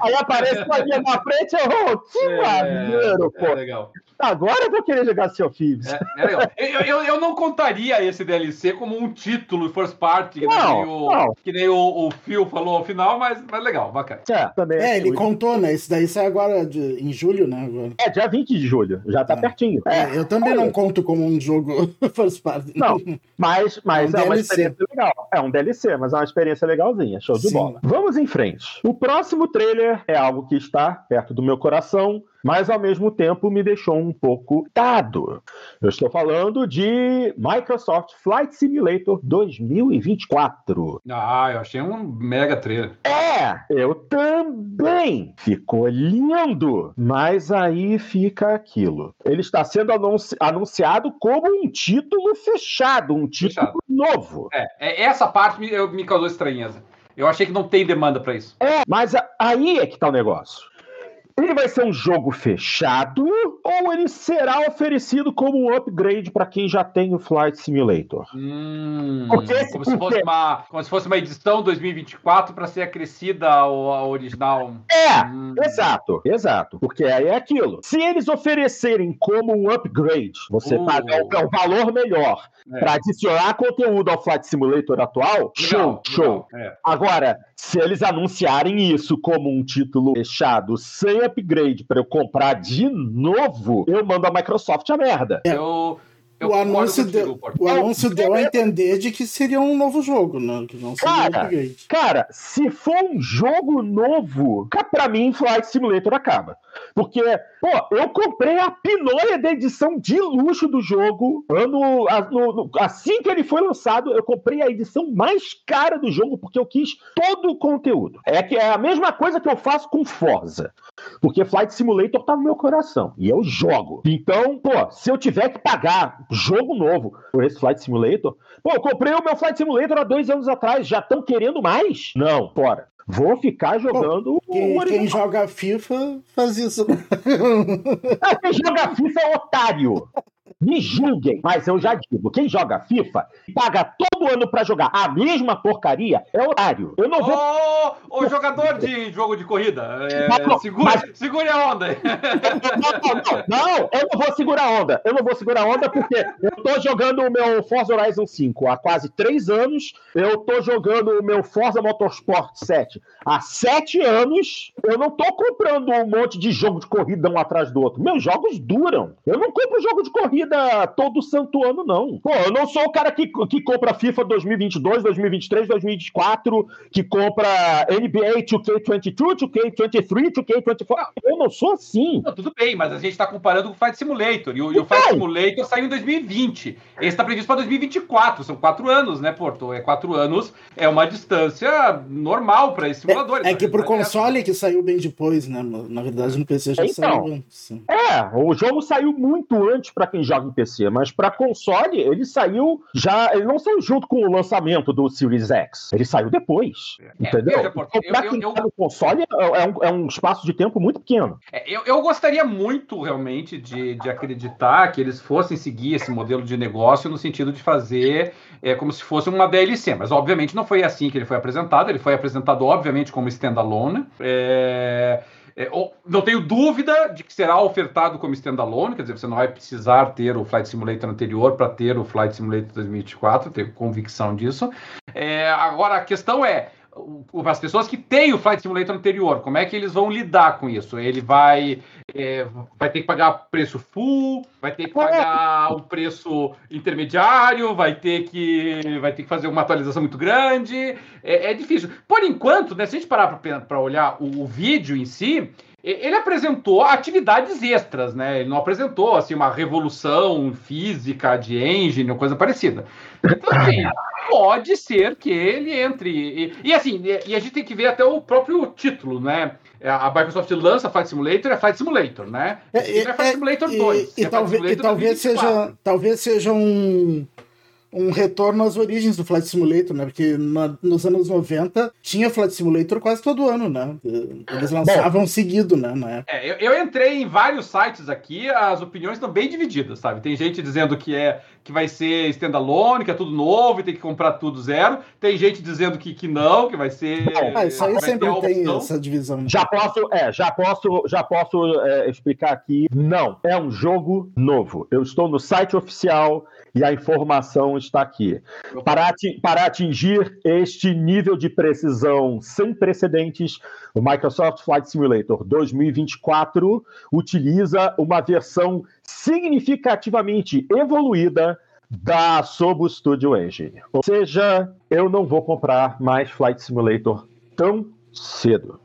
Aí aparece uma linha na frente, eu, oh, que maneiro, É, é pô. legal. Agora eu vou querer jogar Sea of Thieves. É, é legal. [LAUGHS] Eu, eu, eu não contaria esse DLC como um título first party, que Não, nem, o, não. que nem o, o Phil falou ao final, mas, mas legal, bacana. É, também. É, ele contou, né? Esse daí sai agora de- em julho, né? Agora. É, dia 20 de julho, já tá É. pertinho. É, eu também não conto como um jogo [LAUGHS] first party. Não, mas, mas É um é, uma DLC. experiência legal. É um DLC, mas é uma experiência legalzinha. Show de Sim. bola. Vamos em frente. O próximo trailer é algo que está perto do meu coração, mas ao mesmo tempo me deixou um pouco dado. Eu estou falando de Microsoft Flight Simulator 2024. Ah, eu achei um mega trailer. É, eu também. Ficou lindo. Mas aí fica aquilo. Ele está sendo anunci- anunciado como um título fechado, um título Fechado. novo. É, é, essa parte me, eu- me causou estranheza. Eu achei que não tem demanda pra isso. É, mas a- aí é que tá o negócio. Ele vai ser um jogo fechado ou ele será oferecido como um upgrade para quem já tem o Flight Simulator? Hum, porque, como, se fosse uma, como se fosse uma edição 2024 para ser acrescida ao, ao original. É, hum. exato, exato. Porque aí é aquilo. Se eles oferecerem como um upgrade, você uh. paga o, o valor melhor é. para adicionar conteúdo ao Flight Simulator atual, show, legal, show. Legal, é. Agora, se eles anunciarem isso como um título fechado, sem upgrade, para eu comprar de novo, eu mando a Microsoft a merda. É. Eu, eu o anúncio, deu, o anúncio deu a entender de que seria um novo jogo, né? Que não seria cara, um upgrade. Cara, se for um jogo novo, pra mim, Flight Simulator acaba. Porque, pô, eu comprei a pinóia da edição de luxo do jogo. Ano, assim que ele foi lançado, eu comprei a edição mais cara do jogo, porque eu quis todo o conteúdo. É que é a mesma coisa que eu faço com Forza. Porque Flight Simulator tá no meu coração. E eu jogo. Então, pô, se eu tiver que pagar jogo novo por esse Flight Simulator, pô, eu comprei o meu Flight Simulator há dois anos atrás. Já estão querendo mais? Não, fora. Vou ficar jogando. quem, quem, joga FIFA faz isso. Ah, quem joga FIFA é otário. [LAUGHS] Me julguem, mas eu já digo: quem joga FIFA paga todo ano para jogar a mesma porcaria é otário. Eu não vou. Ô, ô jogador de jogo de corrida, é, não, segure, mas... segure a onda. Não, [LAUGHS] não, não, eu não vou segurar a onda. Eu não vou segurar a onda porque eu tô jogando o meu Forza Horizon 5 há quase três anos. Eu tô jogando o meu Forza Motorsport 7 há sete anos. Eu não tô comprando um monte de jogo de corrida um atrás do outro. Meus jogos duram. Eu não compro jogo de corrida corrida todo santo ano, não. Pô, eu não sou o cara que, que compra FIFA 2022, 2023, 2024, que compra NBA 2K22, 2K23, 2K24. Eu não sou assim. Não, tudo bem, mas a gente tá comparando com o Fight Simulator. E o, e o Fight Simulator saiu em 2020. Esse tá previsto para 2024. São quatro anos, né, Porto? É quatro anos. É uma distância normal para esse simulador. É, é que pro console é... que saiu bem depois, né? Na verdade, no PC já então, saiu antes. É, o jogo saiu muito antes para quem joga em PC, mas para console ele saiu já, ele não saiu junto com o lançamento do Series X, ele saiu depois, é, entendeu? Veja, porque então, para quem eu, tá no console é, é um, é um espaço de tempo muito pequeno. É, eu, eu gostaria muito realmente de, de acreditar que eles fossem seguir esse modelo de negócio no sentido de fazer é, como se fosse uma DLC, mas obviamente não foi assim que ele foi apresentado, ele foi apresentado obviamente como standalone. É, é, não tenho dúvida de que será ofertado como standalone, quer dizer, você não vai precisar ter o Flight Simulator anterior para ter o Flight Simulator 2024, tenho convicção disso. É, agora, a questão é, as pessoas que têm o Flight Simulator anterior, como é que eles vão lidar com isso? Ele vai, é, vai ter que pagar preço full, vai ter que pagar o preço intermediário, vai ter que, vai ter que fazer uma atualização muito grande. É, é difícil. Por enquanto, né, se a gente parar para olhar o, o vídeo em si, ele apresentou atividades extras, né? Ele não apresentou assim uma revolução física de engine ou coisa parecida. Então, assim, [LAUGHS] pode ser que ele entre. E, e assim, e, e, a gente tem que ver até o próprio título, né? É, a Microsoft lança Flight Simulator, é Flight Simulator, né? É, é, é Flight Simulator 2. E, é talvez, e talvez seja, talvez seja um um retorno às origens do Flight Simulator, né? Porque na, nos anos 90 tinha Flight Simulator quase todo ano, né? Eles lançavam Bom, seguido, né? É, eu, eu, entrei em vários sites aqui, as opiniões estão bem divididas, sabe? Tem gente dizendo que é que vai ser standalone, que é tudo novo e tem que comprar tudo zero. Tem gente dizendo que, que não, que vai ser. Ah, isso aí sempre tem essa divisão. Já posso, é, já posso, já posso é, explicar aqui. Não, é um jogo novo. Eu estou no site oficial e a informação está aqui. Para, para atingir este nível de precisão sem precedentes, o Microsoft Flight Simulator 2024 utiliza uma versão significativamente evoluída da Sobo Studio Engine. Ou seja, eu não vou comprar mais Flight Simulator tão cedo.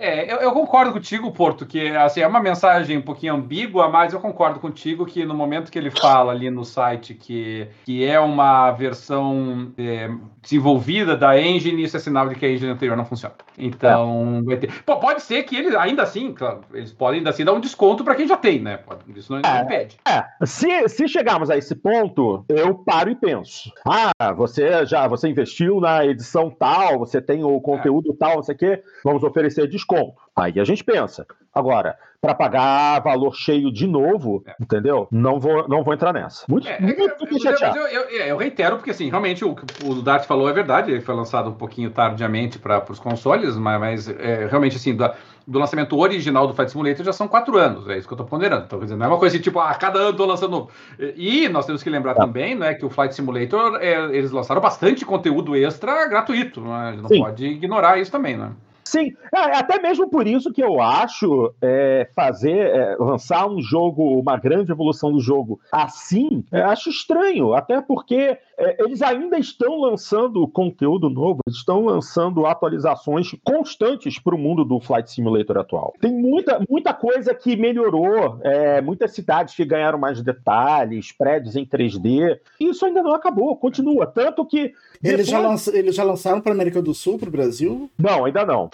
É, eu, eu, concordo contigo, Porto, que assim, é uma mensagem um pouquinho ambígua, mas eu concordo contigo que no momento que ele fala ali no site que, que é uma versão é, desenvolvida da engine, isso é sinal de que a engine anterior não funciona. Então, é. Pô, pode ser que eles, ainda assim, claro, eles podem ainda assim dar um desconto para quem já tem, né? Isso não, é, impede. É, se, se chegarmos a esse ponto, eu paro e penso. Ah, você já você investiu na edição tal, você tem o conteúdo tal, não sei o quê, vamos oferecer desconto desconto. Aí a gente pensa. Agora, para pagar valor cheio de novo, é. entendeu? Não vou, não vou entrar nessa. Muito, é, muito é, eu, eu, eu, reitero, porque assim, realmente o que o Dart falou é verdade, ele foi lançado um pouquinho tardiamente para os consoles, mas, mas é, realmente assim, do, do, lançamento original do Flight Simulator já são quatro anos, é isso que eu estou ponderando. Então, dizer, não é uma coisa assim, tipo, a ah, cada ano estou lançando novo. E nós temos que lembrar tá. também, né, que o Flight Simulator, é, eles lançaram bastante conteúdo extra gratuito, né? a gente não Sim. pode ignorar isso também, né? Sim, é, até mesmo por isso que eu acho é, fazer, é, lançar um jogo, uma grande evolução do jogo assim, é, acho estranho, até porque é, eles ainda estão lançando conteúdo novo, estão lançando atualizações constantes para o mundo do Flight Simulator atual. Tem muita, muita coisa que melhorou, é, muitas cidades que ganharam mais detalhes, prédios em 3D, e isso ainda não acabou, continua. Tanto que. Eles, já, lanç, eles já lançaram para América do Sul, para o Brasil? Não, ainda não.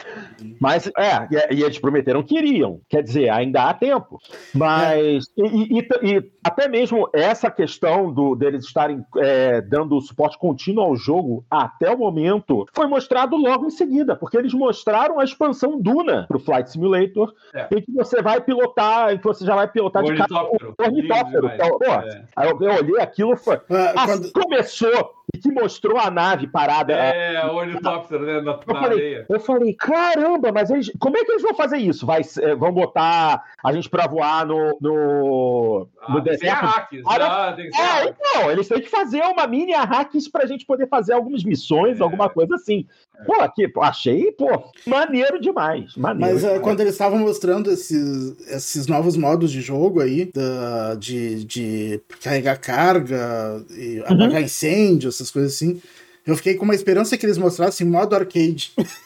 Mas, é, e, eles prometeram que iriam. Quer dizer, ainda há tempo. Mas, é. e, e, e, até mesmo essa questão do, deles estarem é, dando suporte contínuo ao jogo até o momento foi mostrado logo em seguida, porque eles mostraram a expansão Duna para o Flight Simulator, é. em que você vai pilotar, em que você já vai pilotar o de ornitóptero. ornitóptero. Então, pô, é. eu, eu, olhei aquilo, foi. Ah, assim quando... começou e que mostrou a nave parada. É, o ornitóptero, né? Na, eu, falei, areia. eu falei, caramba, mas eles, como é que eles vão fazer isso? Vai, é, vão botar a gente pra voar no, no, ah, no deserto? Hacks, ah, tem que é, então, eles têm que fazer uma mini hacks pra gente poder fazer algumas missões, é. alguma coisa assim. Pô, aqui, achei, pô, maneiro demais. Maneiro Mas é, demais. quando eles estavam mostrando esses, esses novos modos de jogo aí, da, de, de carregar carga, e apagar uhum. incêndio, essas coisas assim, eu fiquei com uma esperança que eles mostrassem modo arcade. [LAUGHS]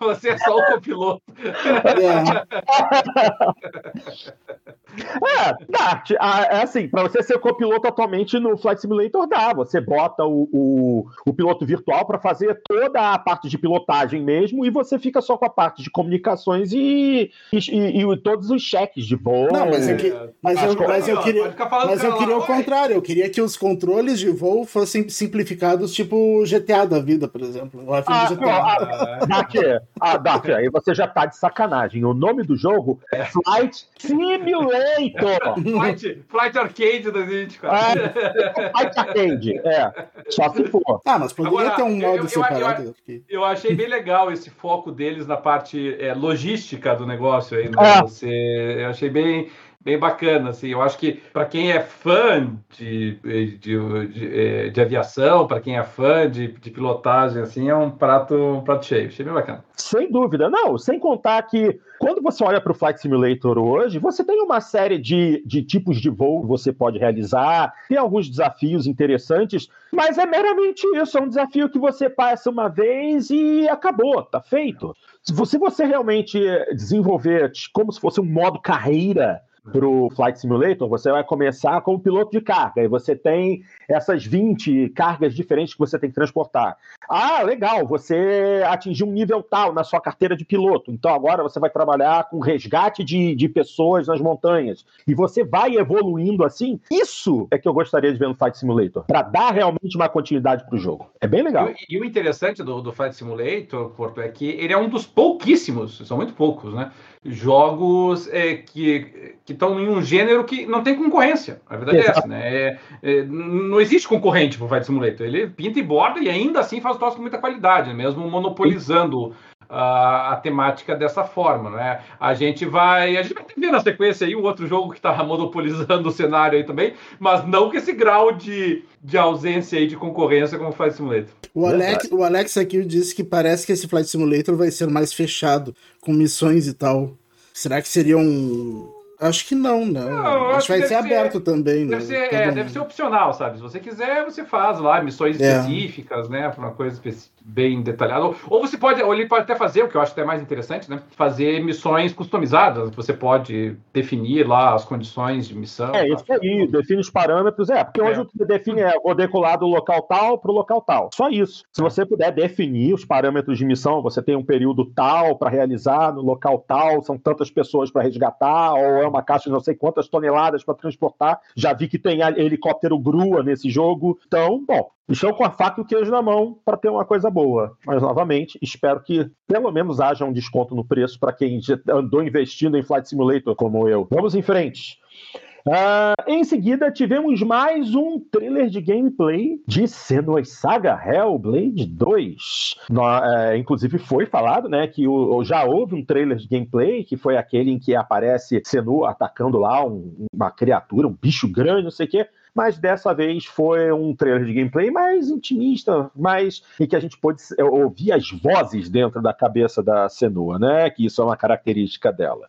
Você é só o copiloto. É, dá. É assim, para você ser copiloto atualmente no Flight Simulator dá. Você bota o, o, o piloto virtual para fazer toda a parte de pilotagem mesmo e você fica só com a parte de comunicações e, e, e, e todos os cheques de voo. Não, mas eu, que, mas eu, mas eu queria, mas eu queria o contrário. Eu queria que os controles de voo fossem simplificados, tipo GTA da vida, por exemplo. O ah, GTA. Dark, ah, [LAUGHS] Dark, aí você já tá de sacanagem. O nome do jogo é Flight Simulator. Flight, Flight Arcade 2024. É, Flight Arcade, é. Só se for. Ah, mas poderia Agora, ter um modo eu, separado. Eu, eu, eu, achei bem legal esse foco deles na parte é, logística do negócio aí. Né? É. Você, eu achei bem bem bacana, assim. Eu acho que para quem é fã de, de, de, é, de aviação, para quem é fã de, de, pilotagem, assim, é um prato, um prato cheio. Achei bem bacana. Sem dúvida. Não, sem contar que quando você olha para o Flight Simulator hoje, você tem uma série de, de tipos de voo que você pode realizar, tem alguns desafios interessantes, mas é meramente isso, é um desafio que você passa uma vez e acabou, tá feito. Se você realmente desenvolver como se fosse um modo carreira para o Flight Simulator, você vai começar como piloto de carga, e você tem essas 20 cargas diferentes que você tem que transportar. Ah, legal, você atingiu um nível tal na sua carteira de piloto, então agora você vai trabalhar com resgate de, de pessoas nas montanhas, e você vai evoluindo assim. Isso é que eu gostaria de ver no Flight Simulator, para dar realmente uma continuidade para o jogo. É bem legal. E, e o interessante do, do Flight Simulator, Porto, é que ele é um dos pouquíssimos, são muito poucos, né? Jogos é, que, que estão em um gênero que não tem concorrência. A verdade Exato. é essa, né? É, é, não existe concorrente para o Flight Simulator. Ele pinta e borda e ainda assim faz troço com muita qualidade, né? mesmo monopolizando a, a, temática dessa forma, né? A gente vai, a gente vai ver na sequência aí um outro jogo que está monopolizando [LAUGHS] o cenário aí também, mas não com esse grau de, de ausência aí de concorrência como o Flight Simulator. O Alex, o Alex aqui disse que parece que esse Flight Simulator vai ser mais fechado, com missões e tal. Será que seria um Acho que não, né? Não, acho, acho que vai ser, ser, aberto também, deve né? Ser, é, deve ser opcional, sabe? Se você quiser, você faz lá missões é. específicas, né? Para uma coisa bem detalhada. Ou, ou, você pode, ou ele pode até fazer, o que eu acho até mais interessante, né? Fazer missões customizadas. Você pode definir lá as condições de missão. É, isso aí, define os parâmetros. É, porque hoje é. você define é, vou decolar do local tal para o local tal. Só isso. Se você puder definir os parâmetros de missão, você tem um período tal para realizar no local tal, são tantas pessoas para resgatar, ou é uma caixa de não sei quantas toneladas para transportar. Já vi que tem helicóptero grua nesse jogo. Então, bom, estão com a faca e o queijo na mão para ter uma coisa boa. Mas, novamente, espero que pelo menos haja um desconto no preço para quem andou investindo em Flight Simulator como eu. Vamos em frente. Uh, em seguida, tivemos mais um trailer de gameplay de Senua Saga Hellblade 2. No, uh, inclusive, foi falado né, que o, já houve um trailer de gameplay, que foi aquele em que aparece Senua atacando lá um, uma criatura, um bicho grande, não sei o quê mas dessa vez foi um trailer de gameplay mais intimista, mais em que a gente pôde ouvir as vozes dentro da cabeça da Senua, né? Que isso é uma característica dela.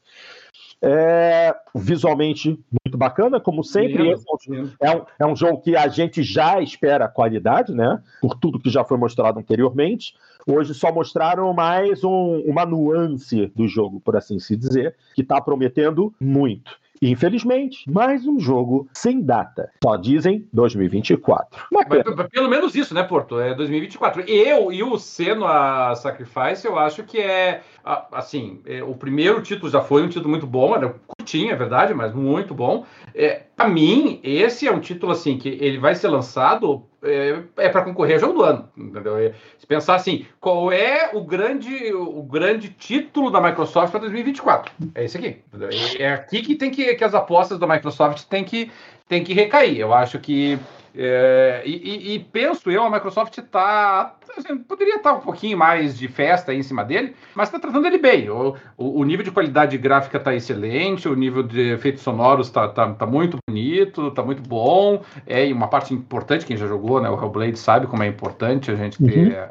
É, visualmente muito bacana, como sempre. É, é, um, é um jogo que a gente já espera qualidade, né? Por tudo que já foi mostrado anteriormente. Hoje só mostraram mais um, uma nuance do jogo, por assim se dizer, que está prometendo muito. Infelizmente, mais um jogo sem data. Só dizem 2024. Mas, pelo menos isso, né, Porto? É 2024. Eu e o Senua Sacrifice, eu acho que é. Assim, é, o primeiro título já foi um título muito bom, era curtinho, é verdade, mas muito bom. É, para mim, esse é um título assim que ele vai ser lançado é, é para concorrer ao jogo do ano, entendeu? É, se pensar assim, qual é o grande, o grande título da Microsoft para 2024? É esse aqui. Entendeu? É aqui que tem que, que as apostas da Microsoft tem que, tem que recair. Eu acho que é, e, e, penso eu, a Microsoft está. Assim, poderia estar tá um pouquinho mais de festa em cima dele, mas está tratando ele bem. O, o, o, nível de qualidade gráfica está excelente, o nível de efeitos sonoros está tá, tá muito bonito, está muito bom. É uma parte importante, quem já jogou, né? O Hellblade sabe como é importante a gente ter. Uhum. É,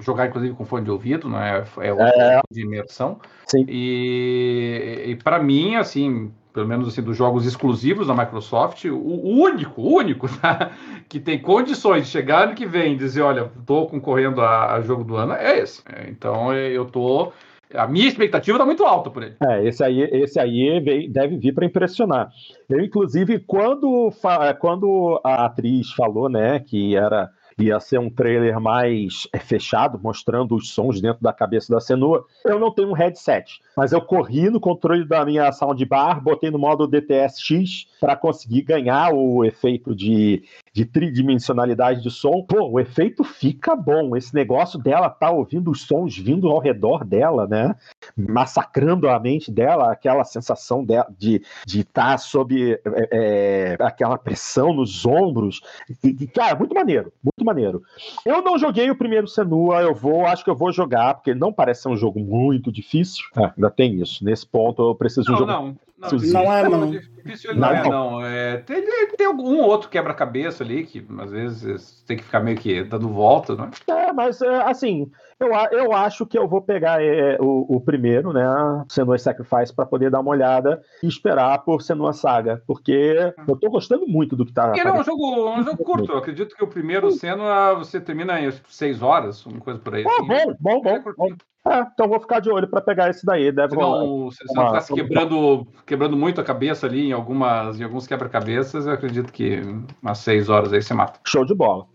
jogar inclusive com fone de ouvido, não é? É, é. de imersão. Sim. E, e para mim, assim, pelo menos assim, dos jogos exclusivos da Microsoft, o, único, o único, tá? [LAUGHS] que tem condições de chegar ano que vem e dizer, olha, estou concorrendo a, a, jogo do ano, é esse. É, então é, eu tô. A minha expectativa está muito alta por ele. É, esse aí, esse aí deve vir para impressionar. Eu, inclusive, quando, quando a atriz falou, né, que era ia ser um trailer mais é, fechado, mostrando os sons dentro da cabeça da Senua. Eu não tenho um headset, mas eu corri no controle da minha soundbar, botei no modo DTS-X para conseguir ganhar o efeito de, de tridimensionalidade de som. Pô, o efeito fica bom. Esse negócio dela tá ouvindo os sons vindo ao redor dela, né? Massacrando a mente dela, aquela sensação de estar tá sob é, é, aquela pressão nos ombros. E, cara, muito maneiro, muito maneiro. Eu não joguei o primeiro Senua, eu vou, acho que eu vou jogar, porque não parece ser um jogo muito difícil. É, ainda tem isso. Nesse ponto eu preciso não, jogar. Não, não, não é, não. Difícil não, é, não. É, tem, tem algum outro quebra-cabeça ali que às vezes tem que ficar meio que dando volta, né? É, mas é, assim, eu, eu acho que eu vou pegar é, o, o, primeiro, né? Senua Sacrifice, para poder dar uma olhada e esperar por Senua Saga, porque eu tô gostando muito do que tá. Ele é um jogo, um jogo curto. Eu acredito que o primeiro Senua você termina em seis horas, uma coisa por aí. Oh, assim. Bom, bom, bom. É bom. É, então vou ficar de olho para pegar esse daí. Deve não, se você não está se quebrando, quebrando muito a cabeça ali em, algumas, em alguns quebra-cabeças, eu acredito que umas seis horas aí você mata. Show de bola.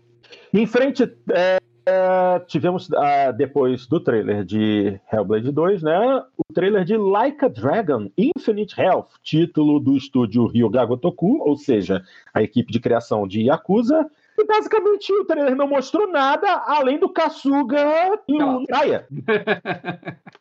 Em frente, é, é, tivemos, uh, depois do trailer de Hellblade 2, né, o trailer de Like a Dragon Infinite Health, título do estúdio Ryoga Gotoku, ou seja, a equipe de criação de Yakuza, e basicamente o trailer não mostrou nada além do Kasuga em praia.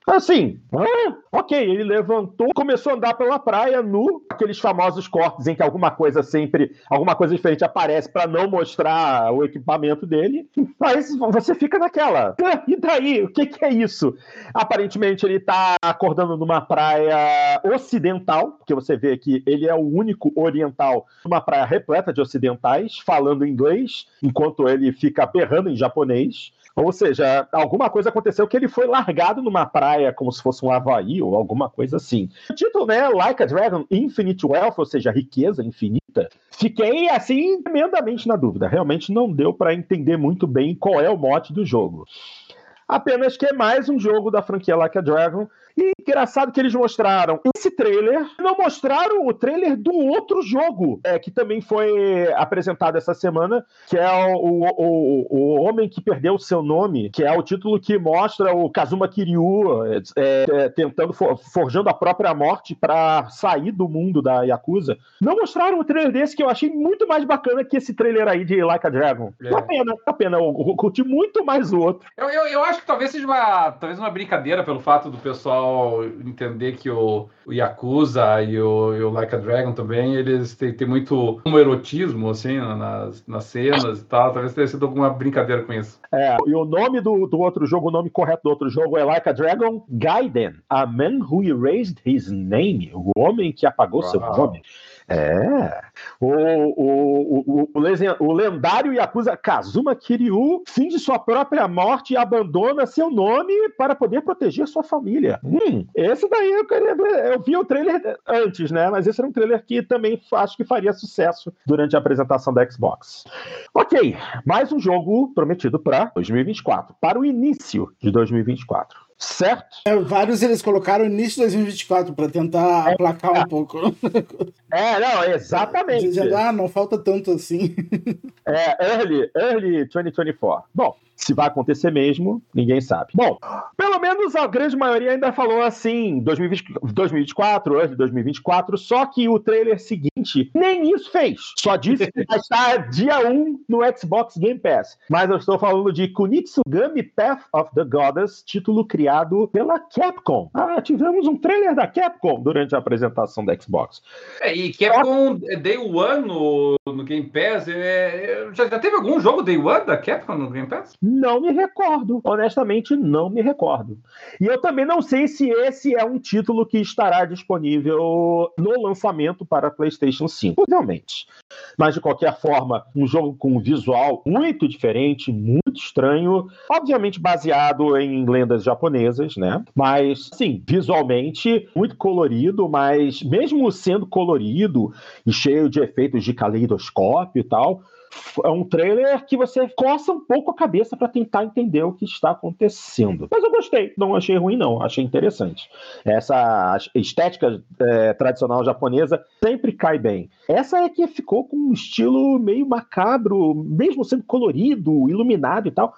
Assim, ah, ok, ele levantou, começou a andar pela praia nu, aqueles famosos cortes em que alguma coisa sempre, alguma coisa diferente aparece para não mostrar o equipamento dele. Mas você fica naquela. Ah, e daí? O que, que é isso? Aparentemente ele tá acordando numa praia ocidental, porque você vê que ele é o único oriental numa praia repleta de ocidentais, falando inglês, enquanto ele fica berrando em japonês. Ou seja, alguma coisa aconteceu que ele foi largado numa praia como se fosse um Havaí ou alguma coisa assim. O título, né? Like a Dragon Infinite Wealth, ou seja, riqueza infinita. Fiquei, assim, tremendamente na dúvida. Realmente não deu para entender muito bem qual é o mote do jogo. Apenas que é mais um jogo da franquia Like a Dragon. E engraçado que eles mostraram esse trailer, não mostraram o trailer do outro jogo, é, que também foi apresentado essa semana, que é o, o, o, Homem que Perdeu o Seu Nome, que é o título que mostra o Kazuma Kiryu é, é, tentando, for, forjando a própria morte para sair do mundo da Yakuza. Não mostraram o trailer desse que eu achei muito mais bacana que esse trailer aí de Like a Dragon. É. Uma pena, uma pena. Eu, eu curti muito mais o outro. Eu, eu, eu acho que talvez seja uma, talvez uma brincadeira pelo fato do pessoal entender que o, o Yakuza e o, e o Like a Dragon também, eles têm, têm muito um erotismo, assim, nas, nas cenas e tal. Talvez tenha sido alguma brincadeira com isso. É, e o nome do, do outro jogo, o nome correto do outro jogo é Like a Dragon Gaiden, a man who erased his name, o homem que apagou Uau. seu nome. É. O, o, o, o, lendário Yakuza Kazuma Kiryu finge sua própria morte e abandona seu nome para poder proteger sua família. Hum, esse daí eu, eu vi o trailer antes, né? Mas esse era um trailer que também acho que faria sucesso durante a apresentação da Xbox. Ok, mais um jogo prometido para 2024, para o início de 2024 certo? É, vários eles colocaram início de 2024 para tentar é, aplacar é. um pouco. [LAUGHS] É, não, exatamente. Já, ah, não falta tanto assim. É, early, early 2024. Bom, se vai acontecer mesmo, ninguém sabe. Bom, pelo menos a grande maioria ainda falou assim, 2020, 2024, antes de 2024, só que o trailer seguinte nem isso fez. Só disse que vai estar dia 1 no Xbox Game Pass. Mas eu estou falando de Kunitsugami Path of the Goddess, título criado pela Capcom. Ah, tivemos um trailer da Capcom durante a apresentação da Xbox. É, e Capcom Day One no, no Game Pass, é, já, já teve algum jogo Day One da Capcom no Game Pass? Não me recordo. Honestamente, não me recordo. E eu também não sei se esse é um título que estará disponível no lançamento para PlayStation 5. Possivelmente. Mas, de qualquer forma, um jogo com um visual muito diferente, muito estranho, obviamente baseado em lendas japonesas, né? Mas, sim, visualmente muito colorido, mas mesmo sendo colorido e cheio de efeitos de caleidoscópio e tal, é um trailer que você coça um pouco a cabeça para tentar entender o que está acontecendo. Mas eu gostei, não achei ruim, não, achei interessante. Essa estética é, tradicional japonesa sempre cai bem. Essa é que ficou com um estilo meio macabro, mesmo sendo colorido, iluminado e tal,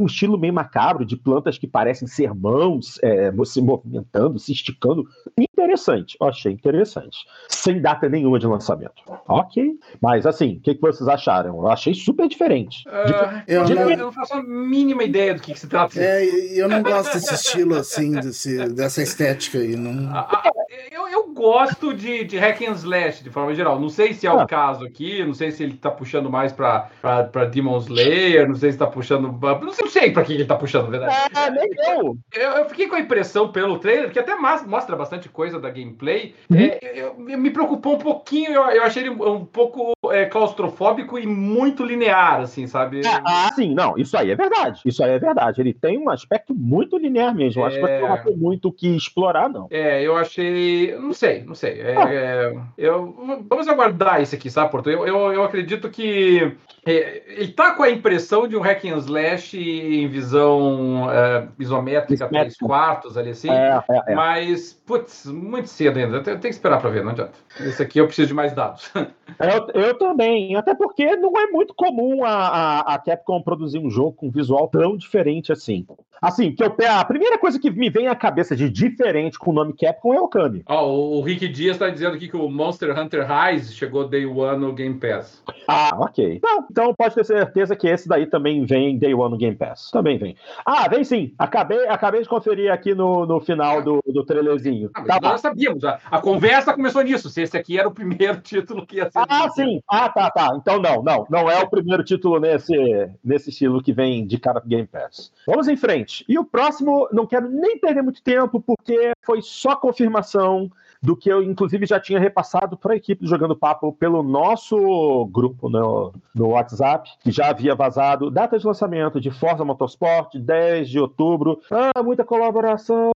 um estilo meio macabro de plantas que parecem ser mãos é, se movimentando, se esticando. Interessante, achei interessante. Sem data nenhuma de lançamento. Ok. Mas assim, o que, que vocês acharam? Eu achei super diferente. Uh, eu, não, eu, não, faço a mínima ideia do que, que se trata. É, eu não gosto desse estilo assim, desse, dessa estética aí. Não... Ah, ah, eu, eu gosto de, de hack and slash, de forma geral. Não sei se é o ah. caso aqui, não sei se ele tá puxando mais pra, pra, pra Demon Slayer, não sei se tá puxando. Não sei, não sei pra que ele tá puxando, na verdade. É, nem eu. eu. Eu fiquei com a impressão pelo trailer, que até mostra bastante coisa da gameplay. Uhum. É, eu, eu, me preocupou um pouquinho, eu, eu achei ele um pouco é, claustrofóbico e muito linear, assim, sabe? É, ah, sim, não, isso aí é verdade. Isso aí é verdade. Ele tem um aspecto muito linear mesmo. Eu acho que não é. tem muito o que explorar, não. É, eu achei. Não sei, não sei. É, ah. é, eu, vamos aguardar isso aqui, sabe, Porto? Eu, eu, eu acredito que ele tá com a impressão de um hack and slash em visão é, isométrica, três quartos ali assim, é, é, é. mas, putz, muito cedo ainda. Eu tenho que esperar para ver, não adianta. Esse aqui eu preciso de mais dados. [LAUGHS] Eu, eu também, até porque não é muito comum a, a, a, Capcom produzir um jogo com visual tão diferente assim. Assim, que eu, a primeira coisa que me vem à cabeça de diferente com o nome Capcom é o Kami. Oh, o Rick Dias está dizendo aqui que o Monster Hunter Rise chegou Day One no Game Pass. Ah, ok. Então, então pode ter certeza que esse daí também vem Day One no Game Pass. Também vem. Ah, vem sim. Acabei, acabei de conferir aqui no, no final do, do trailerzinho. Ah, tá nós sabíamos. A, a conversa começou nisso. Se esse aqui era o primeiro [LAUGHS] título que ia ser. Ah, sim. Ah, tá, tá. Então não, não. Não é o primeiro título nesse, nesse estilo que vem de cara pro Game Pass. Vamos em frente. E o próximo, não quero nem perder muito tempo, porque foi só confirmação do que eu, inclusive, já tinha repassado para a equipe do Jogando Papo pelo nosso grupo no, no WhatsApp, que já havia vazado data de lançamento de Forza Motorsport, 10 de outubro. Ah, muita colaboração.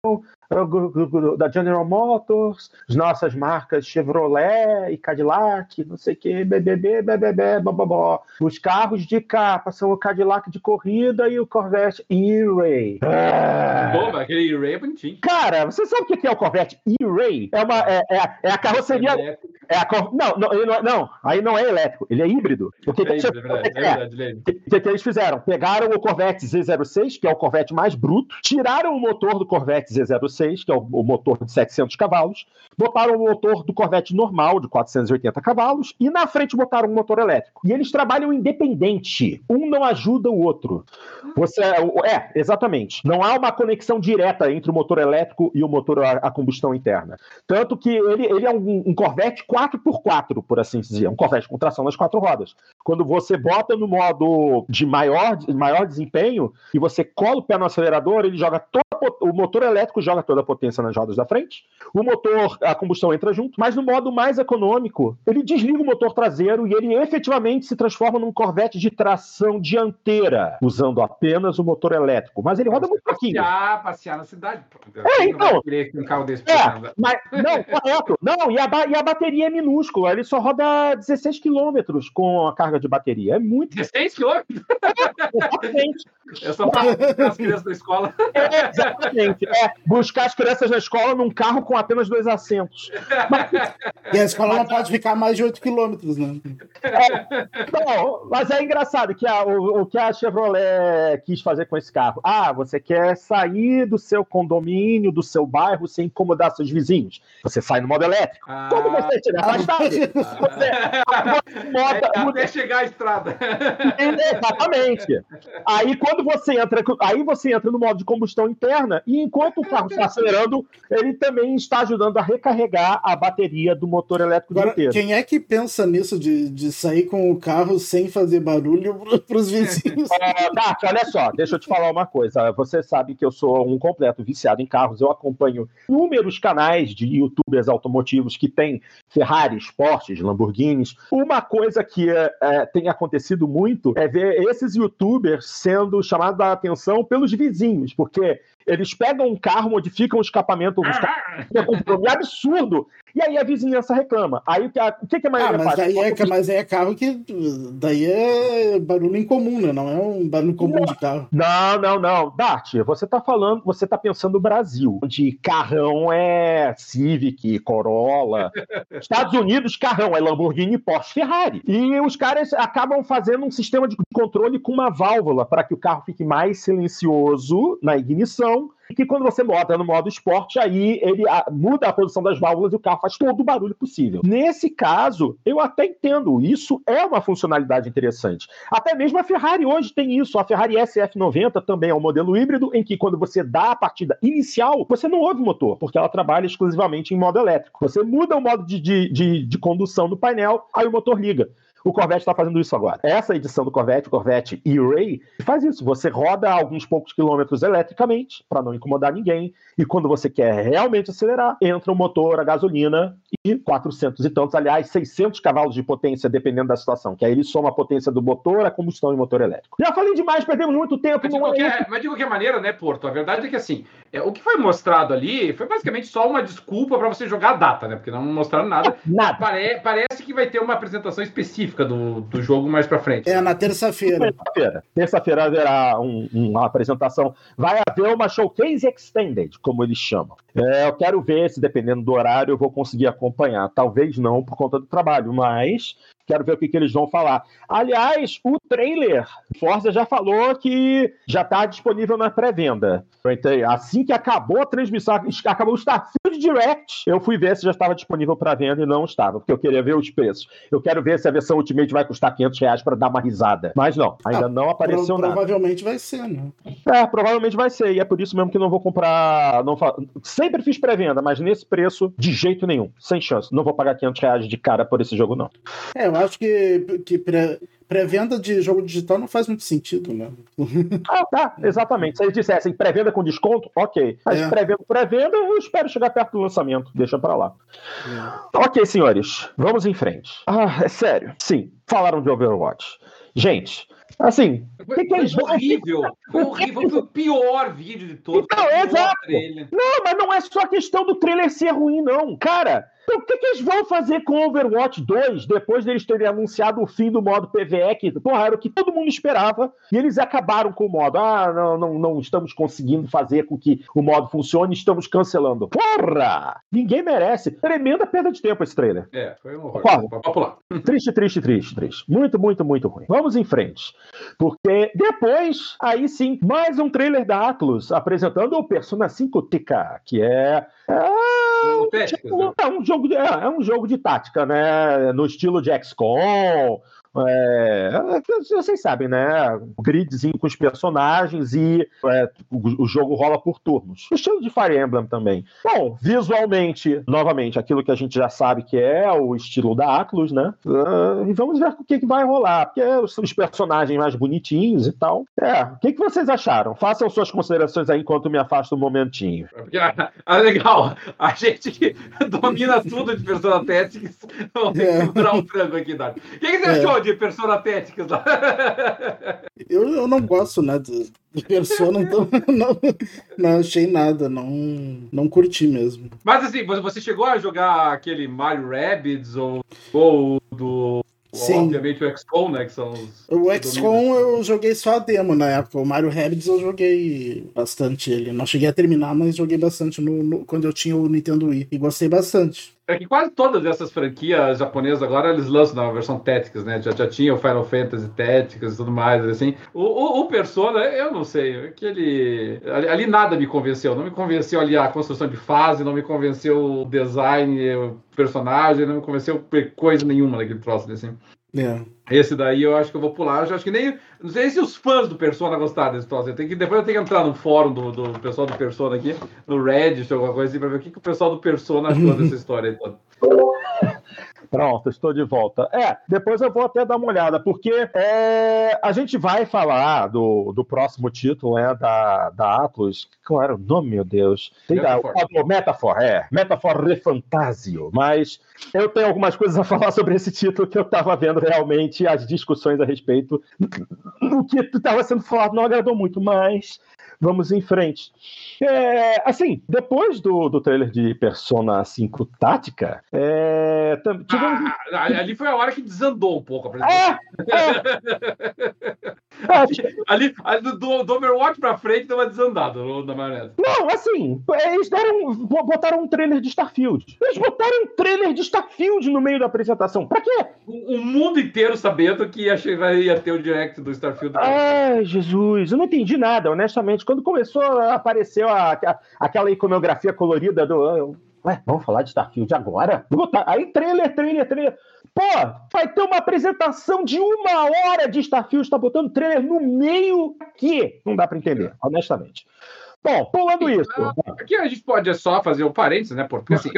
Da General Motors, as nossas marcas Chevrolet e Cadillac, não sei o que, BBB, BBB, bababó. Os carros de capa são o Cadillac de corrida e o Corvette E-Ray. Ah. aquele E-Ray é bonitinho. Cara, você sabe o que é o Corvette E-Ray? É, uma, é, é, é a carroceria... É é a cor... não, não, não, é, não, aí não é elétrico, ele é híbrido. O que, é, que, híbrido, é, verdade, é, que, que, eles fizeram? Pegaram o Corvette Z06, que é o Corvette mais bruto, tiraram o motor do Corvette Z06, que é o, motor de 700 cavalos, botaram o motor do Corvette normal, de 480 cavalos, e na frente botaram um motor elétrico. E eles trabalham independente. Um não ajuda o outro. Você É, exatamente. Não há uma conexão direta entre o motor elétrico e o motor a, a combustão interna. Tanto que ele, ele é um, um Corvette 4x4, por assim dizer, um Corvette com tração nas quatro rodas. Quando você bota no modo de maior, maior desempenho e você cola o pé no acelerador, ele joga todo o motor elétrico joga toda a potência nas rodas da frente, o motor, a combustão entra junto, mas no modo mais econômico, ele desliga o motor traseiro e ele efetivamente se transforma num Corvette de tração dianteira, usando apenas o motor elétrico. Mas ele roda muito pouquinho. Passear, passear na cidade. É, então. Um carro desse é, mas, não, correto. Não, e a, e a bateria é minúscula, ele só roda 16 km com a carga de bateria. É muito. 16 km? É, exatamente. É só para as crianças da escola. [LAUGHS] É, exatamente. É, buscar as crianças na escola num carro com apenas dois assentos. Mas, e a escola não pode ficar mais de 8 km, né? É, não, mas é engraçado que a, o, o que a Chevrolet quis fazer com esse carro. Ah, você quer sair do seu condomínio, do seu bairro, sem incomodar seus vizinhos. Você sai no modo elétrico. Ah, Quando você estiver afastado, [LAUGHS] você, [LAUGHS] moda, é, até chegar à estrada. Exatamente. Aí quando você entra, aí você entra no modo de combustão interna e enquanto o carro está acelerando, ele também está ajudando a recarregar a bateria do motor elétrico Agora, inteiro. Quem é que pensa nisso de, de sair com o carro sem fazer barulho para os vizinhos? [LAUGHS] É, Nath, olha só, deixa eu te falar uma coisa. Você sabe que eu sou um completo viciado em carros. Eu acompanho inúmeros canais de youtubers automotivos que têm Ferraris, Porsches, Lamborghinis. Uma coisa que é, tem acontecido muito é ver esses youtubers sendo chamados a atenção pelos vizinhos, porque eles pegam um carro, modificam o escapamento, os carros, é um absurdo. E aí a vizinhança reclama. Aí o que, a, o que, que a maioria ah, mas faz? É, mas aí é carro que. Daí é barulho incomum, né? Não é um barulho comum não. de carro. Não, não, não. Dart, você tá falando, você tá pensando no Brasil, onde carrão é Civic, Corolla. [LAUGHS] Estados Unidos, carrão é Lamborghini, Porsche, Ferrari. E os caras acabam fazendo um sistema de controle com uma válvula para que o carro fique mais silencioso na ignição e que quando você bota no modo esporte, aí ele muda a posição das válvulas e o carro faz todo o barulho possível. Nesse caso, eu até entendo, isso é uma funcionalidade interessante. Até mesmo a Ferrari hoje tem isso. A Ferrari SF90 também é um modelo híbrido em que quando você dá a partida inicial, você não ouve o motor, porque ela trabalha exclusivamente em modo elétrico. Você muda o modo de, de, de, de condução do painel, aí o motor liga. O Corvette está fazendo isso agora. Essa edição do Corvette, o Corvette E-Ray, faz isso. Você roda alguns poucos quilômetros eletricamente, para não incomodar ninguém, e quando você quer realmente acelerar, entra o motor a gasolina e 400 e tantos, aliás, 600 cavalos de potência, dependendo da situação, que aí ele soma a potência do motor, a combustão e motor elétrico. Já falei demais, perdemos muito tempo. Mas de, qualquer, é mas de qualquer maneira, né, Porto? A verdade é que assim, é, o que foi mostrado ali foi basicamente só uma desculpa para você jogar a data, né? Porque não mostraram nada. nada. Pare, parece que vai ter uma apresentação específica do, do jogo mais para frente. É, na terça-feira. Terça-feira. Terça-feira haverá um, uma apresentação. Vai haver uma showcase extended, como eles chamam. É, eu quero ver se, dependendo do horário, eu vou conseguir acompanhar. Talvez não por conta do trabalho, mas Quero ver o que, que eles vão falar. Aliás, o trailer, Forza já falou que já está disponível na pré-venda. Assim que acabou a transmissão, acabou o Starfield Direct, eu fui ver se já estava disponível para venda e não estava, porque eu queria ver os preços. Eu quero ver se a versão Ultimate vai custar 500 reais para dar uma risada. Mas não, ainda ah, não apareceu pro, nada. Provavelmente vai ser, né? É, provavelmente vai ser, e é por isso mesmo que não vou comprar. Não fa... Sempre fiz pré-venda, mas nesse preço, de jeito nenhum, sem chance. Não vou pagar 500 reais de cara por esse jogo, não. É, eu acho que, que pré-venda de jogo digital não faz muito sentido, né? ah, tá, exatamente. Se eles dissessem pré-venda com desconto, ok. Mas é. pré-venda, pré-venda, eu espero chegar perto do lançamento. Deixa pra lá. É. Ok, senhores, vamos em frente. Ah, é sério. Sim, falaram de Overwatch. Gente, assim, foi, que que horrível. Horrível. Foi o pior vídeo de todos. Então, exato. Não, mas não é só questão do trailer ser ruim, não. Cara, o que, que, eles vão fazer com Overwatch 2 depois deles terem anunciado o fim do modo PVE, que porra, era o que todo mundo esperava, e eles acabaram com o modo. Ah, não, não, não estamos conseguindo fazer com que o modo funcione, estamos cancelando. Porra! Ninguém merece. Tremenda perda de tempo esse trailer. É, foi um horror. Triste, triste, triste, triste. Muito, muito, muito ruim. Vamos em frente. Porque depois, aí sim, mais um trailer da Atlus apresentando o Persona 5 TK, que é. é tipo, é, um jogo de, é, é, um jogo de tática, né? No estilo de XCOM, é, vocês sabem, né? Gridzinho com os personagens e é, o, o, jogo rola por turnos. O estilo de Fire Emblem também. Bom, visualmente, novamente, aquilo que a gente já sabe que é o estilo da Atlus, né? Uh, e vamos ver o que, que vai rolar, porque são os personagens mais bonitinhos e tal. É, o que, que vocês acharam? Façam suas considerações aí enquanto me afasto um momentinho. Ah, legal. A gente [LAUGHS] domina tudo de Persona Tactics. Vamos é. segurar um frango aqui, Dani. O que, que você é. De Persona Tactics lá? [LAUGHS] Eu, eu não gosto, né, de, de Persona, então [LAUGHS] não, não achei nada, não, não curti mesmo. Mas assim, você chegou a jogar aquele Mario Rabbids ou, ou do Sim. Obviamente o XCOM, né? Que são os. O XCOM eu joguei só a demo na época. O Mario Rabbids eu joguei bastante ele. Não cheguei a terminar, mas joguei bastante no, no, quando eu tinha o Nintendo Wii. E gostei bastante. É que quase todas essas franquias japonesas agora eles lançam na versão Tactics, né? Já, já tinha o Final Fantasy Tactics e tudo mais, assim. O, o, o, Persona, eu não sei, aquele... Ali, ali, nada me convenceu. Não me convenceu ali a construção de fase, não me convenceu o design, o personagem, não me convenceu coisa nenhuma naquele troço, assim. É. Esse daí eu acho que eu vou pular. Eu acho que nem. Não sei se os fãs do Persona gostaram desse troço. que, depois eu tenho que entrar no fórum do, do pessoal do Persona aqui, no Reddit, alguma coisa assim, pra ver o que, que o pessoal do Persona achou [LAUGHS] dessa história aí toda. Pronto, estou de volta. É, depois eu vou até dar uma olhada, porque é, a gente vai falar do, do próximo título, né, da, da Atlas. Qual era o nome, meu Deus? Tem Metafor. Da, Metafor, é. Metafor Refantasio. Mas eu tenho algumas coisas a falar sobre esse título que eu estava vendo realmente as discussões a respeito. O que estava sendo falado não agradou muito, mas vamos em frente. É, assim, depois do, do trailer de Persona 5 Tática, é, tivemos... ah, ali foi a hora que desandou um pouco a apresentação. É, [LAUGHS] é. [LAUGHS] ali, ali do, do Overwatch pra frente deu uma desandada na maionese. Não, assim, eles deram, botaram um trailer de Starfield. Eles botaram um trailer de Starfield no meio da apresentação. Pra quê? O, o mundo inteiro sabendo que ia, ia ter o direct do Starfield. Ai, Jesus, eu não entendi nada, honestamente. Quando começou a aparecer a, a, aquela iconografia colorida do. Ué, vamos falar de Starfield agora? Aí, trailer, trailer, trailer. Pô, vai ter uma apresentação de uma hora de Starfield, está botando trailer no meio que não dá para entender, honestamente. Bom, pulando isso. Aqui a gente pode só fazer o um parênteses, né? Porque assim,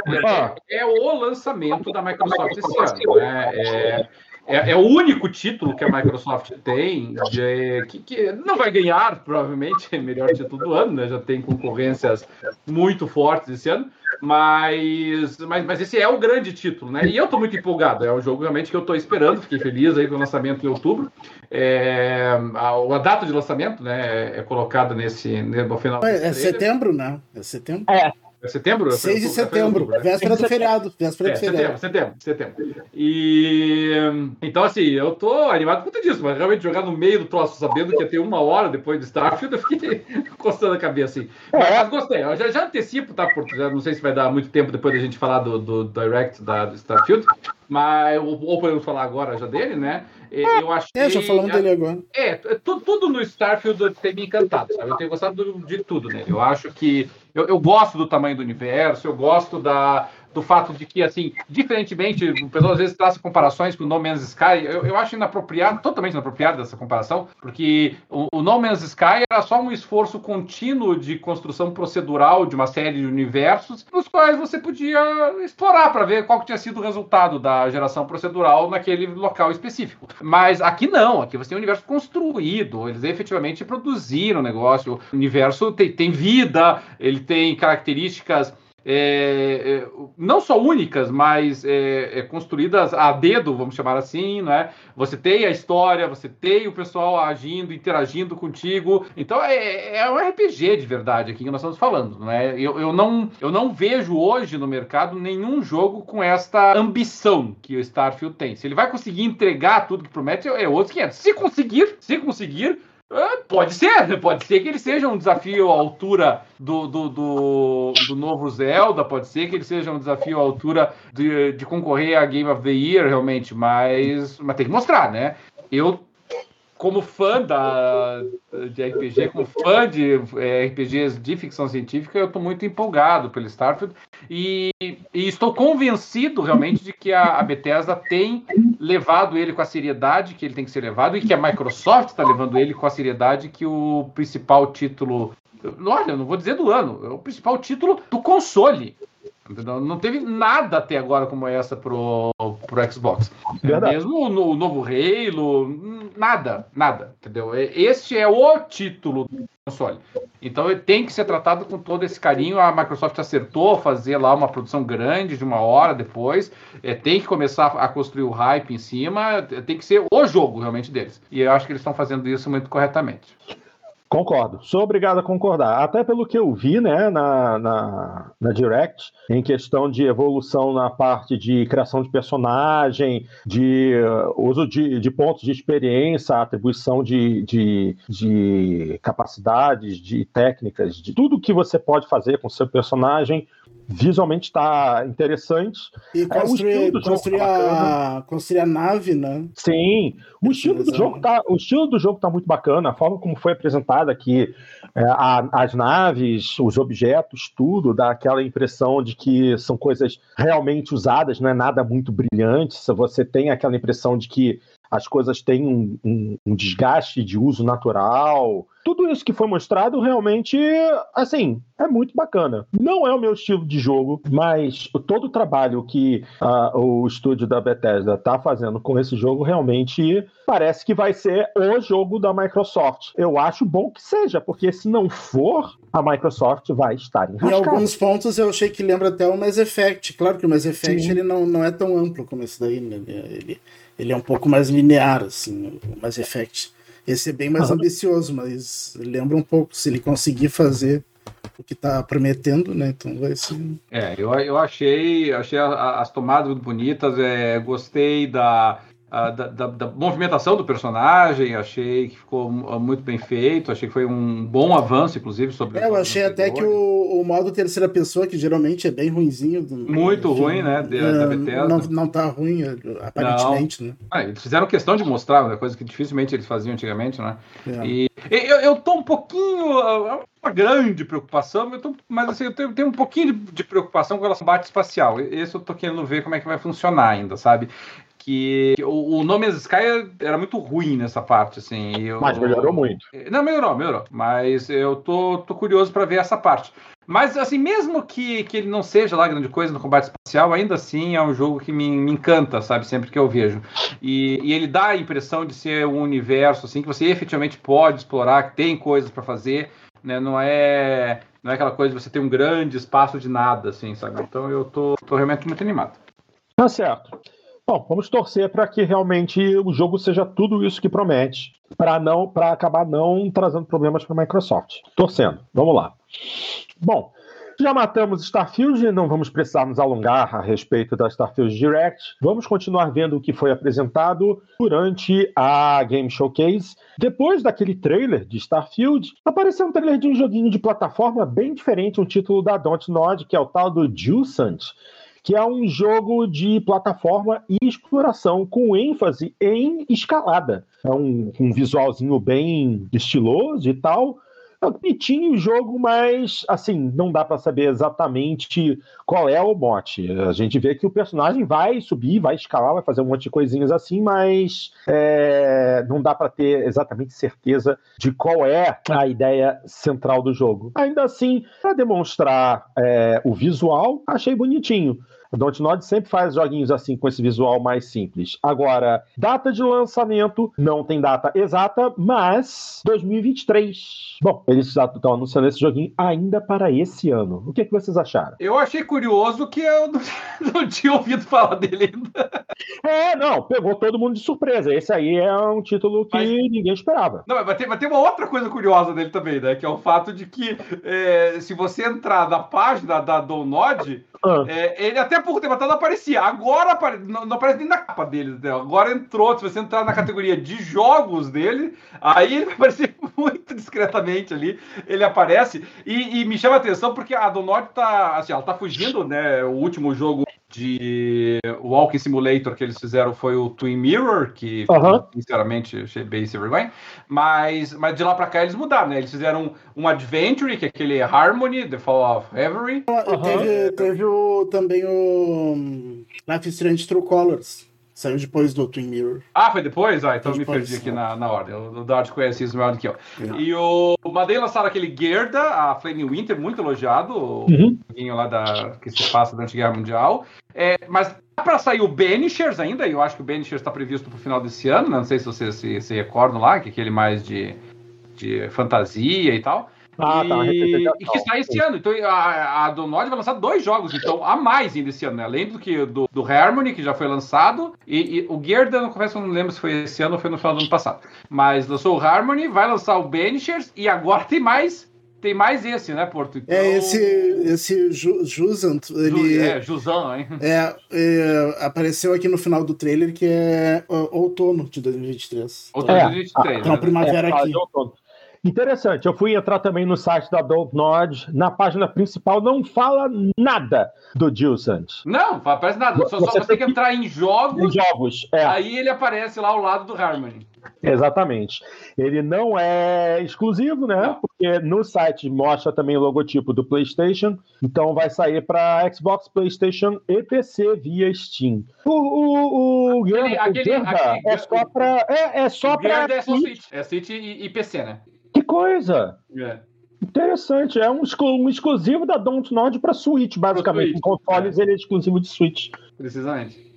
é, é, o lançamento da Microsoft esse ano. Né? É, é, é, o único título que a Microsoft tem de, que, que, não vai ganhar, provavelmente, é [LAUGHS] melhor título do ano, né? Já tem concorrências muito fortes esse ano, mas, mas, mas esse é o grande título, né? E eu estou muito empolgado, é um jogo realmente que eu estou esperando, fiquei feliz aí com o lançamento em outubro. É, a, a, data de lançamento, né, é colocada nesse no final. É, é setembro, né? É setembro. É, é setembro? 6 de setembro, véspera do feriado. Véspera é, do feriado. Setembro, setembro, setembro. E então, assim, eu tô animado por tudo isso, mas realmente jogar no meio do troço, sabendo que ia ter uma hora depois do Starfield, [LAUGHS] eu fiquei coçando a cabeça assim. Mas, mas gostei, eu já, já antecipo, tá? Porque já não sei se vai dar muito tempo depois da gente falar do, do Direct da, do Starfield, mas ou, ou podemos falar agora já dele, né? Eu achei. É, já falamos dele agora. É, tudo, tudo no Starfield tem me encantado, sabe? Eu tenho gostado de tudo nele. Eu acho que. Eu, eu gosto do tamanho do universo, eu gosto da, do fato de que, assim, diferentemente, o pessoal às vezes traça comparações com o No Man's Sky, eu, eu acho inapropriado, totalmente inapropriado dessa comparação, porque o, o, No Man's Sky era só um esforço contínuo de construção procedural de uma série de universos, nos quais você podia explorar para ver qual que tinha sido o resultado da geração procedural naquele local específico. Mas aqui não, aqui você tem um universo construído, eles efetivamente produziram o negócio, o universo tem, tem vida, ele tem características é, é, não só únicas, mas é, é, construídas a dedo, vamos chamar assim, né? Você tem a história, você tem o pessoal agindo, interagindo contigo. Então é, é um RPG de verdade aqui que nós estamos falando, né? Eu, eu, não, eu não vejo hoje no mercado nenhum jogo com esta ambição que o Starfield tem. Se ele vai conseguir entregar tudo que promete, é outro 500. Se conseguir, se conseguir, pode ser, pode ser que ele seja um desafio à altura do, do, do, do, novo Zelda, pode ser que ele seja um desafio à altura de, de concorrer a Game of the Year, realmente, mas, mas tem que mostrar, né? Eu como fã da, de RPG, como fã de é, RPGs de ficção científica, eu estou muito empolgado pelo Starfield. E, e, estou convencido realmente de que a, a, Bethesda tem levado ele com a seriedade que ele tem que ser levado e que a Microsoft está levando ele com a seriedade que o principal título, olha, não vou dizer do ano, é o principal título do console não teve nada até agora como essa pro, pro Xbox. Verdade. Mesmo o, o novo Halo, nada, nada, entendeu? Este é o título do console. Então ele tem que ser tratado com todo esse carinho. A Microsoft acertou fazer lá uma produção grande de uma hora depois. É, tem que começar a construir o hype em cima. Tem que ser o jogo realmente deles. E eu acho que eles estão fazendo isso muito corretamente. Concordo, sou obrigado a concordar. Até pelo que eu vi né, na, na, na, Direct, em questão de evolução na parte de criação de personagem, de uh, uso de, de, pontos de experiência, atribuição de, de, de capacidades, de técnicas, de tudo que você pode fazer com seu personagem visualmente está interessante. E construir, é, construir, tá a, construir a nave, né? Sim, o estilo, do jogo tá, o estilo do jogo tá muito bacana, a forma como foi apresentada aqui, é, a, as naves, os objetos, tudo, dá aquela impressão de que são coisas realmente usadas, não é nada muito brilhante, você tem aquela impressão de que as coisas têm um, um, um, desgaste de uso natural. Tudo isso que foi mostrado realmente, assim, é muito bacana. Não é o meu estilo de jogo, mas todo o trabalho que uh, o estúdio da Bethesda está fazendo com esse jogo realmente parece que vai ser o jogo da Microsoft. Eu acho bom que seja, porque se não for, a Microsoft vai estar enrascada. Em alguns pontos eu achei que lembra até o Mass Effect. Claro que o Mass Effect ele não, não é tão amplo como esse daí, né? Ele ele é um pouco mais linear, assim, o Mass Effect. Esse é bem mais ambicioso, mas lembra um pouco, se ele conseguir fazer o que está prometendo, né? Então vai ser. É, eu, eu achei, achei as tomadas muito bonitas, é, gostei da, da, da, da, movimentação do personagem, achei que ficou muito bem feito, achei que foi um bom avanço, inclusive, sobre É, eu achei até que o, o modo terceira pessoa, que geralmente é bem ruinzinho. Muito ruim, né? Da Bethesda. Não, não tá ruim, aparentemente, não. né? Ah, eles fizeram questão de mostrar, uma coisa que dificilmente eles faziam antigamente, né? É. E eu, eu tô um pouquinho. É uma grande preocupação, eu tô, mas assim, eu tenho, tenho um pouquinho de, de, preocupação com relação ao combate espacial. Esse eu tô querendo ver como é que vai funcionar ainda, sabe? Que o, o No Man's Sky era muito ruim nessa parte, assim. Eu, mas melhorou muito. Não, melhorou, melhorou. Mas eu tô, tô curioso para ver essa parte. Mas, assim, mesmo que, que ele não seja lá grande coisa no combate espacial, ainda assim é um jogo que me, me encanta, sabe? Sempre que eu vejo. E, e, ele dá a impressão de ser um universo, assim, que você efetivamente pode explorar, que tem coisas para fazer, né? Não é, não é aquela coisa de você ter um grande espaço de nada, assim, sabe? Então eu tô, tô realmente muito animado. Tá certo. Bom, vamos torcer para que realmente o jogo seja tudo isso que promete, para não, para acabar não trazendo problemas para a Microsoft. Torcendo. Vamos lá. Bom, já matamos Starfield, não vamos precisar nos alongar a respeito da Starfield Direct. Vamos continuar vendo o que foi apresentado durante a Game Showcase. Depois daquele trailer de Starfield, apareceu um trailer de um joguinho de plataforma bem diferente, um título da Dontnod, que é o tal do Juicent que é um jogo de plataforma e exploração com ênfase em escalada. É um, um visualzinho bem estiloso e tal. É bonitinho o jogo, mas assim, não dá para saber exatamente qual é o mote. A gente vê que o personagem vai subir, vai escalar, vai fazer um monte de coisinhas assim, mas é, não dá para ter exatamente certeza de qual é a ideia central do jogo. Ainda assim, para demonstrar é, o visual, achei bonitinho. A Dontnod sempre faz joguinhos assim com esse visual mais simples. Agora, data de lançamento não tem data exata, mas 2023. Bom, eles estão anunciando esse joguinho ainda para esse ano. O que, é que vocês acharam? Eu achei curioso que eu não, [LAUGHS] não tinha ouvido falar dele ainda. É, não, pegou todo mundo de surpresa. Esse aí é um título que mas, ninguém esperava. Não, mas tem, mas tem uma outra coisa curiosa dele também, né? Que é o fato de que é, se você entrar na página da Donod, ah. é, ele até pouco tempo atrás aparecia. Agora apare... não, não, aparece nem na capa dele. Né? Agora entrou. Se você entrar na categoria de jogos dele, aí ele [LAUGHS] vai aparecer muito discretamente ali. Ele aparece. E, e me chama atenção porque a Donod tá. Assim, ela tá fugindo, né? O último jogo de Walking Simulator que eles fizeram foi o Twin Mirror, que uhum. sinceramente achei bem sem vergonha, mas, mas de lá pra cá eles mudaram, né? Eles fizeram um Adventure, que é aquele Harmony, The Fall of Every. Uhum. Teve, teve o, também o Life Strange True Colors. Saiu depois do Twin Mirror. Ah, foi depois? Ah, então foi me depois, perdi aqui na, na ordem. O Dart conhece isso melhor do que eu. É. E o, o Madei lançaram aquele Gerda, a Flame Winter, muito elogiado. Uhum. O joguinho lá da, que se passa durante a Guerra Mundial. É, mas tá para sair o Banishers ainda, e eu acho que o Banishers está previsto para o final desse ano. Né? Não sei se vocês se, se recordam lá, que é aquele mais de, de fantasia e tal. Ah, tá, e, e que sai esse ano. Então a, a Donod vai lançar dois jogos, então a mais ainda esse ano, né? Além do que do, do Harmony, que já foi lançado, e, e o Gerda, não confesso, não lembro se foi esse ano ou foi no final do ano passado. Mas lançou o Harmony, vai lançar o Banishers e agora tem mais tem mais esse, né, Porto? Então... É, esse, esse Ju, Jusant, ele... É, Jusant, hein? É, é, apareceu aqui no final do trailer que é outono de 2023. Outono de 2023. Então, né? primavera é, aqui. Interessante, eu fui entrar também no site da Dontnod, na página principal não fala nada do Dilsant. Não, não aparece nada, só você, só você tem que entrar em jogos, em jogos é. aí ele aparece lá ao lado do Harmony. Exatamente. Ele não é exclusivo, né? Não. Porque no site mostra também o logotipo do PlayStation, então vai sair para Xbox, PlayStation e PC via Steam. O, o, o aquele, aquele, aquele, é só para é, é só para é Switch, é Switch e, e PC, né? Que coisa! É. Interessante, é um, um exclusivo da Dontnod para Switch, basicamente. Em consoles é. ele é exclusivo de Switch. Precisamente.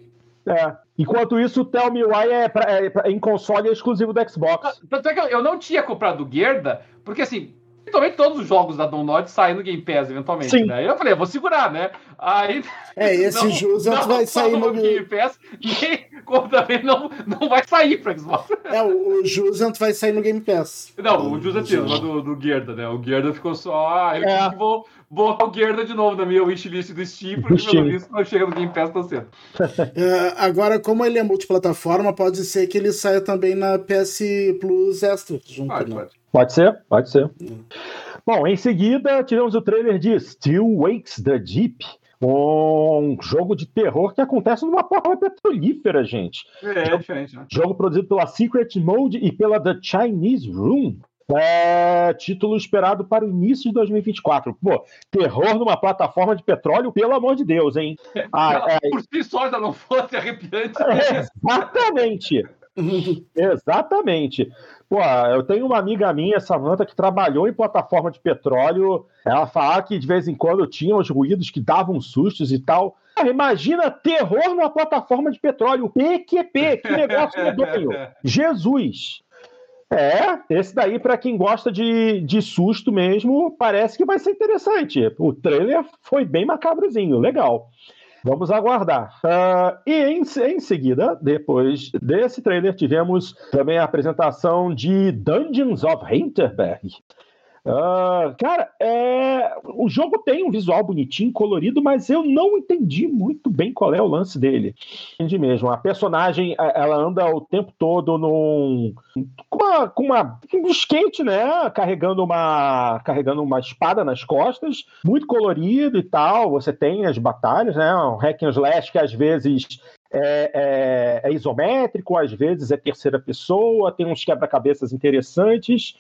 É. Enquanto isso, o Tell Me Why é, pra, é pra, em console é exclusivo do Xbox. Tanto é que eu não tinha comprado o Gerda, porque assim, eventualmente todos os jogos da Download saem no Game Pass, eventualmente, Sim. né? Eu falei, eu vou segurar, né? Aí. É, [LAUGHS] esse Jusant vai sair no Game Pass, e [LAUGHS] como também não, não vai sair para Xbox. É, o, o Jusant vai sair no Game Pass. Não, o Jusant mas do, do Gerda, né? O Gerda ficou só. Ah, eu é. vou botar o Gerda de novo na minha wishlist do Steam, porque Steam. pelo visto não chega no Game Pass tão cedo. [LAUGHS] É, agora, como ele é multiplataforma, pode ser que ele saia também na PS Plus Extra junto, pode, né? pode. Pode ser, pode ser. Bom, em seguida tivemos o trailer de Still Wakes the Deep, um jogo de terror que acontece numa porra petrolífera, gente. É, é diferente, né? Jogo produzido pela Secret Mode e pela The Chinese Room. É, título esperado para o início de 2024. Pô, terror numa plataforma de petróleo, pelo amor de Deus, hein? Ah, é, por si só já não fosse arrepiante. É, exatamente. [LAUGHS] exatamente. Pô, eu tenho uma amiga minha, Samanta, que trabalhou em plataforma de petróleo. Ela fala que de vez em quando tinha os ruídos que davam sustos e tal. Ah, imagina terror na plataforma de petróleo. PQP, que negócio medonho. [LAUGHS] Jesus. É, esse daí, para quem gosta de, de susto mesmo, parece que vai ser interessante. O trailer foi bem macabrozinho, legal. Vamos aguardar. Uh, e em, em seguida, depois desse trailer, tivemos também a apresentação de Dungeons of Hinterberg. Uh, cara, é... o jogo tem um visual bonitinho, colorido, mas eu não entendi muito bem qual é o lance dele. Entendi mesmo. A personagem, ela anda o tempo todo num. com uma. Com uma um skate, né? Carregando uma. carregando uma espada nas costas, muito colorido e tal. Você tem as batalhas, né? Um hack and slash que às vezes é, é, é, isométrico, às vezes é terceira pessoa, tem uns quebra-cabeças interessantes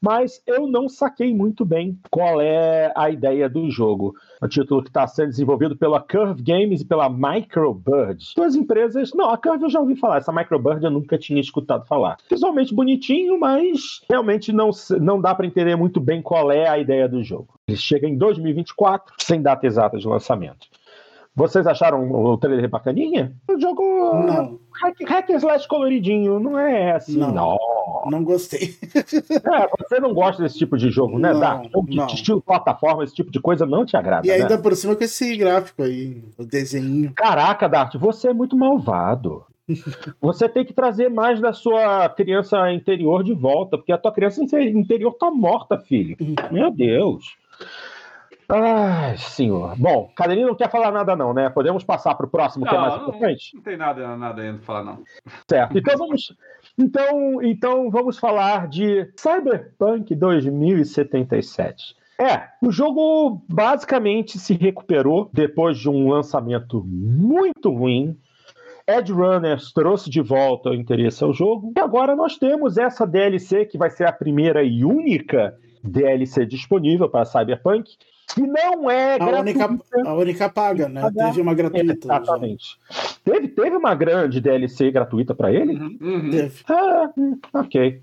mas eu não saquei muito bem qual é a ideia do jogo. O título que está sendo desenvolvido pela Curve Games e pela Microbird. Duas empresas. Não, a Curve eu já ouvi falar, essa Microbird eu nunca tinha escutado falar. Visualmente bonitinho, mas realmente não, não dá para entender muito bem qual é a ideia do jogo. Ele chega em 2024, sem data exata de lançamento. Vocês acharam o trailer bacaninha? O jogo. Não. Hack, hack slash coloridinho, não é assim, Não. não. Não gostei. É, você não gosta desse tipo de jogo, né? Não, Dá, jogo de não. estilo plataforma, esse tipo de coisa não te agrada. E né? ainda por cima com esse gráfico aí, o desenho. Caraca, Dart, você é muito malvado. Você tem que trazer mais da sua criança interior de volta, porque a tua criança interior tá morta, filho. Meu Deus. Ai, senhor. Bom, Cadelinho não quer falar nada, não, né? Podemos passar para o próximo, que é mais Não, não, importante? não tem nada, nada ainda pra falar, não. Certo. Então vamos, então, então vamos falar de Cyberpunk 2077. É, o jogo basicamente se recuperou depois de um lançamento muito ruim. Edge Runners trouxe de volta o interesse ao jogo. E agora nós temos essa DLC que vai ser a primeira e única DLC disponível para Cyberpunk, que não é A gratuita. única, a única paga, né? Pagar. Teve uma gratuita. Exatamente. Teve, teve uma grande DLC gratuita para ele? Uhum. Teve. Ah, ok.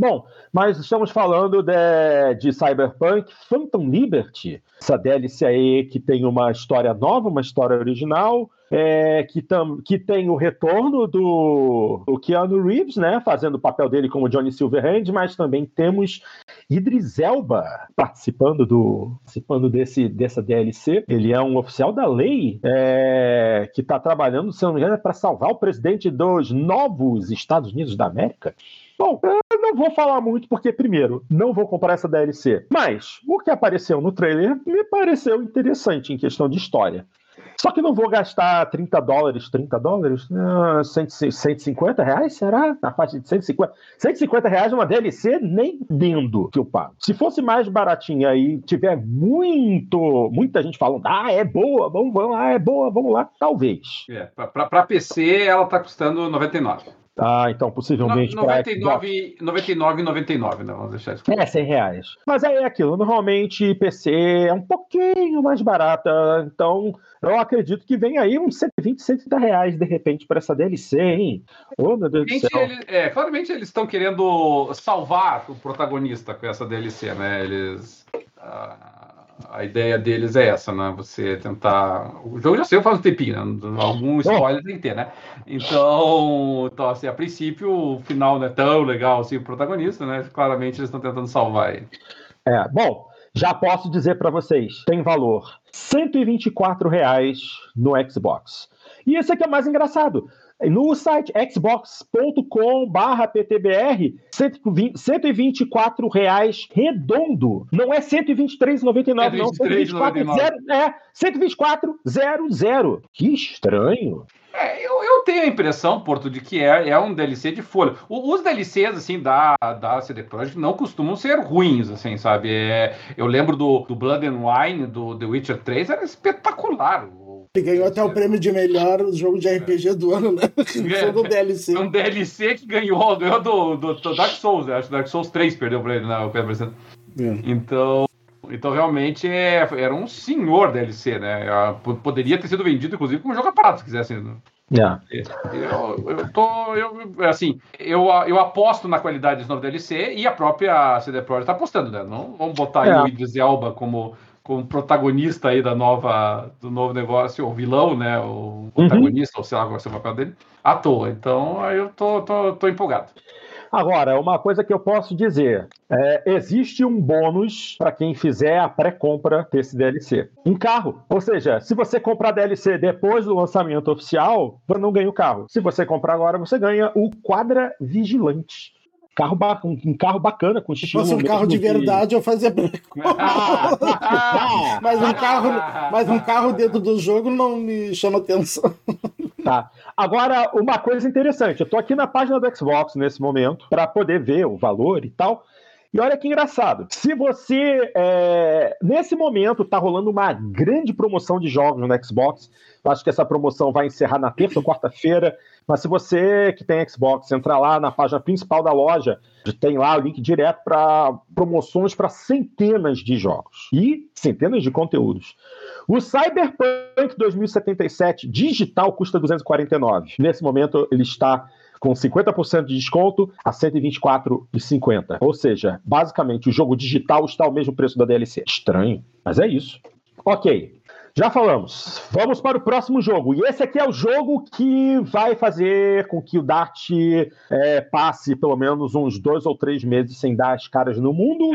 Bom, mas estamos falando de, de Cyberpunk Phantom Liberty, essa DLC aí que tem uma história nova, uma história original, é, que, tam, que tem o retorno do, do Keanu Reeves, né, fazendo o papel dele como Johnny Silverhand, mas também temos Idris Elba participando, do, participando desse, dessa DLC. Ele é um oficial da lei é, que está trabalhando, se não me engano, para salvar o presidente dos novos Estados Unidos da América. Bom, eu não vou falar muito porque, primeiro, não vou comprar essa DLC. Mas o que apareceu no trailer me pareceu interessante em questão de história. Só que não vou gastar 30 dólares, 30 dólares? Ah, 100, 150 reais, será? Na faixa de 150. 150 reais uma DLC, nem vendo que eu pago. Se fosse mais baratinha aí, tiver muito, muita gente falando, ah, é boa, vamos, vamos lá, é boa, vamos lá, talvez. É, pra, pra, pra PC ela tá custando 99. Ah, então possivelmente No- pra Xbox. 99, 99, 99, né? Vamos deixar isso claro. É, 100 reais. Mas é aquilo, normalmente PC é um pouquinho mais barata, então eu acredito que vem aí uns 120, 130 reais de repente para essa DLC, hein? Oh, meu Deus do céu. ele- é, claramente eles estão querendo salvar o protagonista com essa DLC, né? Eles. A, a ideia deles é essa, né? Você tentar. O jogo já saiu faz um tempinho, né? Algum spoiler tem que ter, né? Então, então, assim, a princípio, o final não é tão legal assim o protagonista, né? Claramente eles estão tentando salvar ele. É, bom, já posso dizer para vocês, tem valor 124 reais no Xbox. E esse aqui é o mais engraçado. No site xbox.com/ptbr, 124 reais redondo. Não é 123,99 não, 124 zero, é 124,00. Que estranho. É, eu, eu tenho a impressão, Porto, de que é, é um DLC de folha. O- os DLCs, assim, da, da CD Projekt não costumam ser ruins, assim, sabe? É, eu lembro do, do Blood and Wine, do The Witcher 3, era espetacular. Ele ganhou até o prêmio de melhor jogo de RPG do ano, né? [LAUGHS] É. Jogo DLC. É um DLC que ganhou, ganhou do, do, do Dark Souls, eu acho que Dark Souls 3 perdeu pra ele, né? O Pedro Braceno. É. Então, então realmente é, era um senhor DLC, né? P- Poderia ter sido vendido, inclusive, como jogo a parado, se quisesse. né? É. Eu, eu tô. Eu, assim, eu, eu aposto na qualidade desse novo DLC e a própria CD Projekt tá apostando, né? Não vamos botar aí É. o Idris Elba como, como protagonista aí da nova, do novo negócio, ou vilão, né? O protagonista, ou sei lá qual vai ser o papel dele, à toa. Então aí eu tô, tô, tô empolgado. Agora, uma coisa que eu posso dizer: é, existe um bônus para quem fizer a pré-compra desse DLC. Um carro. Ou seja, se você comprar DLC depois do lançamento oficial, você não ganha o carro. Se você comprar agora, você ganha o Quadra Vigilante. Carro um, carro bacana, com Se estilo. fosse um carro de mesmo que- verdade, eu fazia branco. [LAUGHS] [LAUGHS] Mas um carro, mas um carro dentro do jogo não me chama atenção. [LAUGHS] Tá. Agora, uma coisa interessante, eu tô aqui na página do Xbox nesse momento para poder ver o valor e tal. E olha que engraçado. Se você, é, nesse momento, tá rolando uma grande promoção de jogos no Xbox. Eu acho que essa promoção vai encerrar na terça ou quarta-feira. Mas se você que tem Xbox entrar lá na página principal da loja, tem lá o link direto para promoções para centenas de jogos e centenas de conteúdos. O Cyberpunk 2077 digital custa 249. Nesse momento ele está com 50% de desconto a 124,50. Ou seja, basicamente o jogo digital está ao mesmo preço da DLC. Estranho, mas é isso. Ok. Já falamos. Vamos para o próximo jogo. E esse aqui é o jogo que vai fazer com que o Dart é, passe pelo menos uns dois ou três meses sem dar as caras no mundo.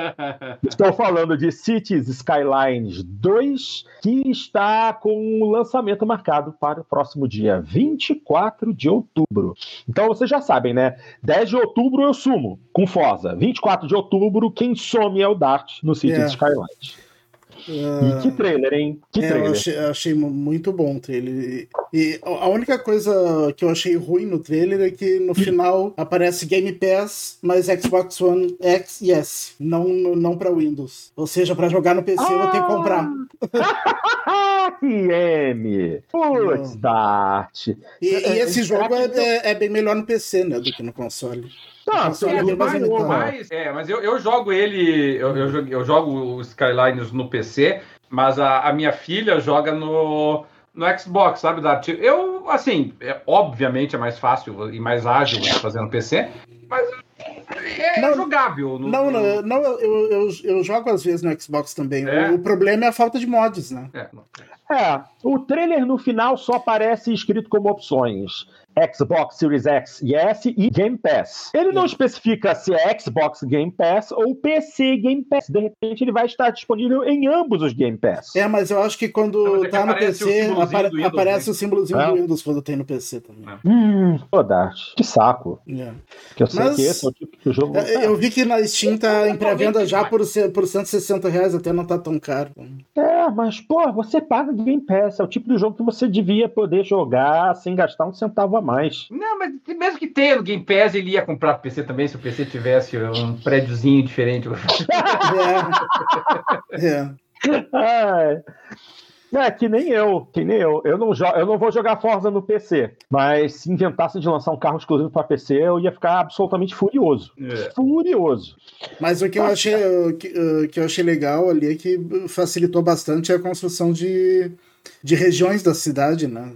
[LAUGHS] Estou falando de Cities Skylines 2, que está com o lançamento marcado para o próximo dia 24 de outubro. Então vocês já sabem, né? 10 de outubro eu sumo com Forza. 24 de outubro, quem some é o Dart no Cities É. Skylines. E que trailer, hein? Que É, eu trailer. achei, eu achei mu- muito bom o trailer. E, e a única coisa que eu achei ruim no trailer é que no final aparece Game Pass, mas Xbox One X e S, não, não para Windows. Ou seja, para jogar no PC eu vou ter que comprar. Ah, [LAUGHS] que M! Putz, Não. Dart. E, e É, esse é, jogo será é, é- é bem melhor no PC, né, do que no console. Tá, é mas-. Mas, é, mas eu, eu jogo ele, eu, eu, jogo- eu jogo o Skylines no PC, mas a, a minha filha joga no, no Xbox, sabe, Dart? Eu, assim, é, obviamente é mais fácil e mais ágil você fazer no PC, mas é Não, jogável. no- Não, não, não eu, eu, eu jogo às vezes no Xbox também. É? O problema é a falta de mods, né? é. É, o trailer no final só aparece escrito como opções. Xbox Series X e S e Game Pass. Ele não É. especifica se é Xbox Game Pass ou PC Game Pass. De repente ele vai estar disponível em ambos os Game Pass. É, mas eu acho que Não, quando mas é que tá no o PC, apare- Windows, aparece né? o símbolozinho É. do Windows quando tem no PC também. Hum, pô, Dart, que saco. É. Que eu sei Mas- que esse é o tipo de jogo. É, Eu vi que na Steam tá em pré-venda já por, por 160 reais, até não tá tão caro. É, mas, pô, você paga Game Pass. É o tipo de jogo que você devia poder jogar sem gastar um centavo a mais. Não, mas mesmo que tenha no Game Pass, ele ia comprar pro PC também, se o PC tivesse um prédiozinho diferente. É. [LAUGHS] é. Ai. É, que nem eu, que nem eu. Eu não, eu não vou jogar Forza no PC, mas se inventasse de lançar um carro exclusivo para PC, eu ia ficar absolutamente furioso. É. Furioso. Mas o que eu achei o que, o que eu achei legal ali é que facilitou bastante a construção de, de regiões da cidade, né?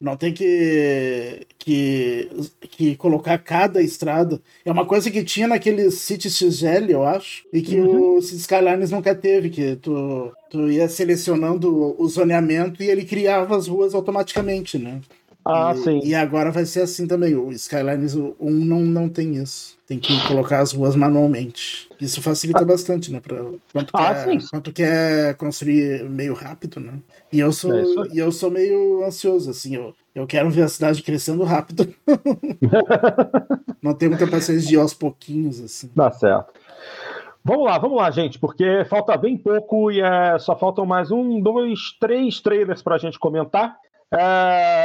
Não tem que, que, que colocar cada estrada. É uma coisa que tinha naquele City XL, eu acho, e que o City Skylines nunca teve, que tu, tu ia selecionando o zoneamento e ele criava as ruas automaticamente, né? Ah, e, sim. E agora vai ser assim também. O Skylines 1 não, não tem isso. Tem que colocar as ruas manualmente. Isso facilita bastante, né? Pra, quando, Ah, quer, sim. quando quer construir meio rápido, né? E eu sou, É e eu sou meio ansioso, assim. Eu, eu quero ver a cidade crescendo rápido. [LAUGHS] não tenho muita paciência de ir aos pouquinhos, assim. Dá certo. Vamos lá, vamos lá, gente, porque falta bem pouco e é, só faltam mais um, dois, três trailers para a gente comentar. É,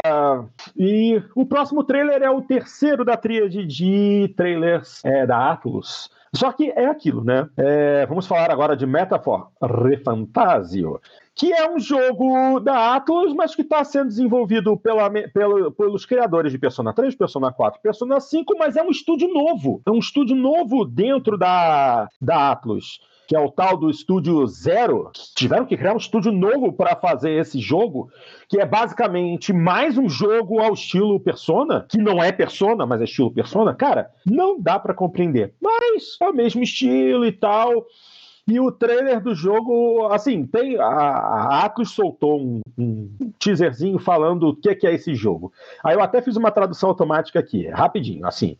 e o próximo trailer é o terceiro da tríade de trailers é, da Atlus. Só que é aquilo, né? É, vamos falar agora de Metaphor Refantasio, que é um jogo da Atlus, mas que está sendo desenvolvido pela, pelo- pelos criadores de Persona 3, Persona 4, Persona 5, mas é um estúdio novo. É um estúdio novo dentro da, da Atlus. Que é o tal do estúdio Zero. Tiveram que criar um estúdio novo para fazer esse jogo, que é basicamente mais um jogo ao estilo Persona, que não é Persona, mas é estilo Persona. Cara, não dá para compreender. Mas é o mesmo estilo e tal. E o trailer do jogo, assim, tem. A, a soltou um, um teaserzinho falando o que, que é esse jogo. Aí eu até fiz uma tradução automática aqui, rapidinho, assim.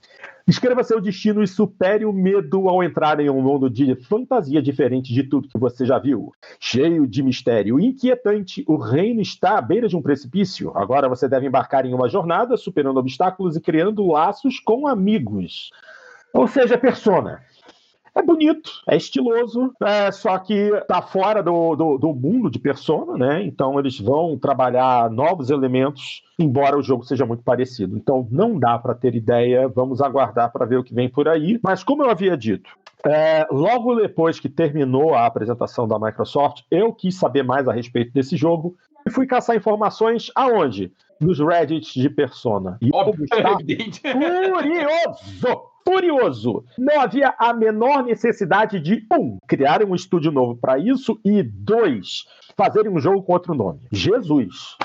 Escreva seu destino e supere o medo ao entrar em um mundo de fantasia diferente de tudo que você já viu. Cheio de mistério inquietante, o reino está à beira de um precipício. Agora você deve embarcar em uma jornada, superando obstáculos e criando laços com amigos. Ou seja, persona. É bonito, é estiloso, é, só que tá fora do, do, do mundo de Persona, né? Então eles vão trabalhar novos elementos, embora o jogo seja muito parecido. Então não dá para ter ideia, vamos aguardar para ver o que vem por aí. Mas como eu havia dito, é, logo depois que terminou a apresentação da Microsoft, eu quis saber mais a respeito desse jogo e fui caçar informações aonde? Nos Reddits de Persona. E eu estava evidente. [LAUGHS] furioso! Não havia a menor necessidade de, um, criarem um estúdio novo para isso, e dois, fazerem um jogo com outro nome. Jesus!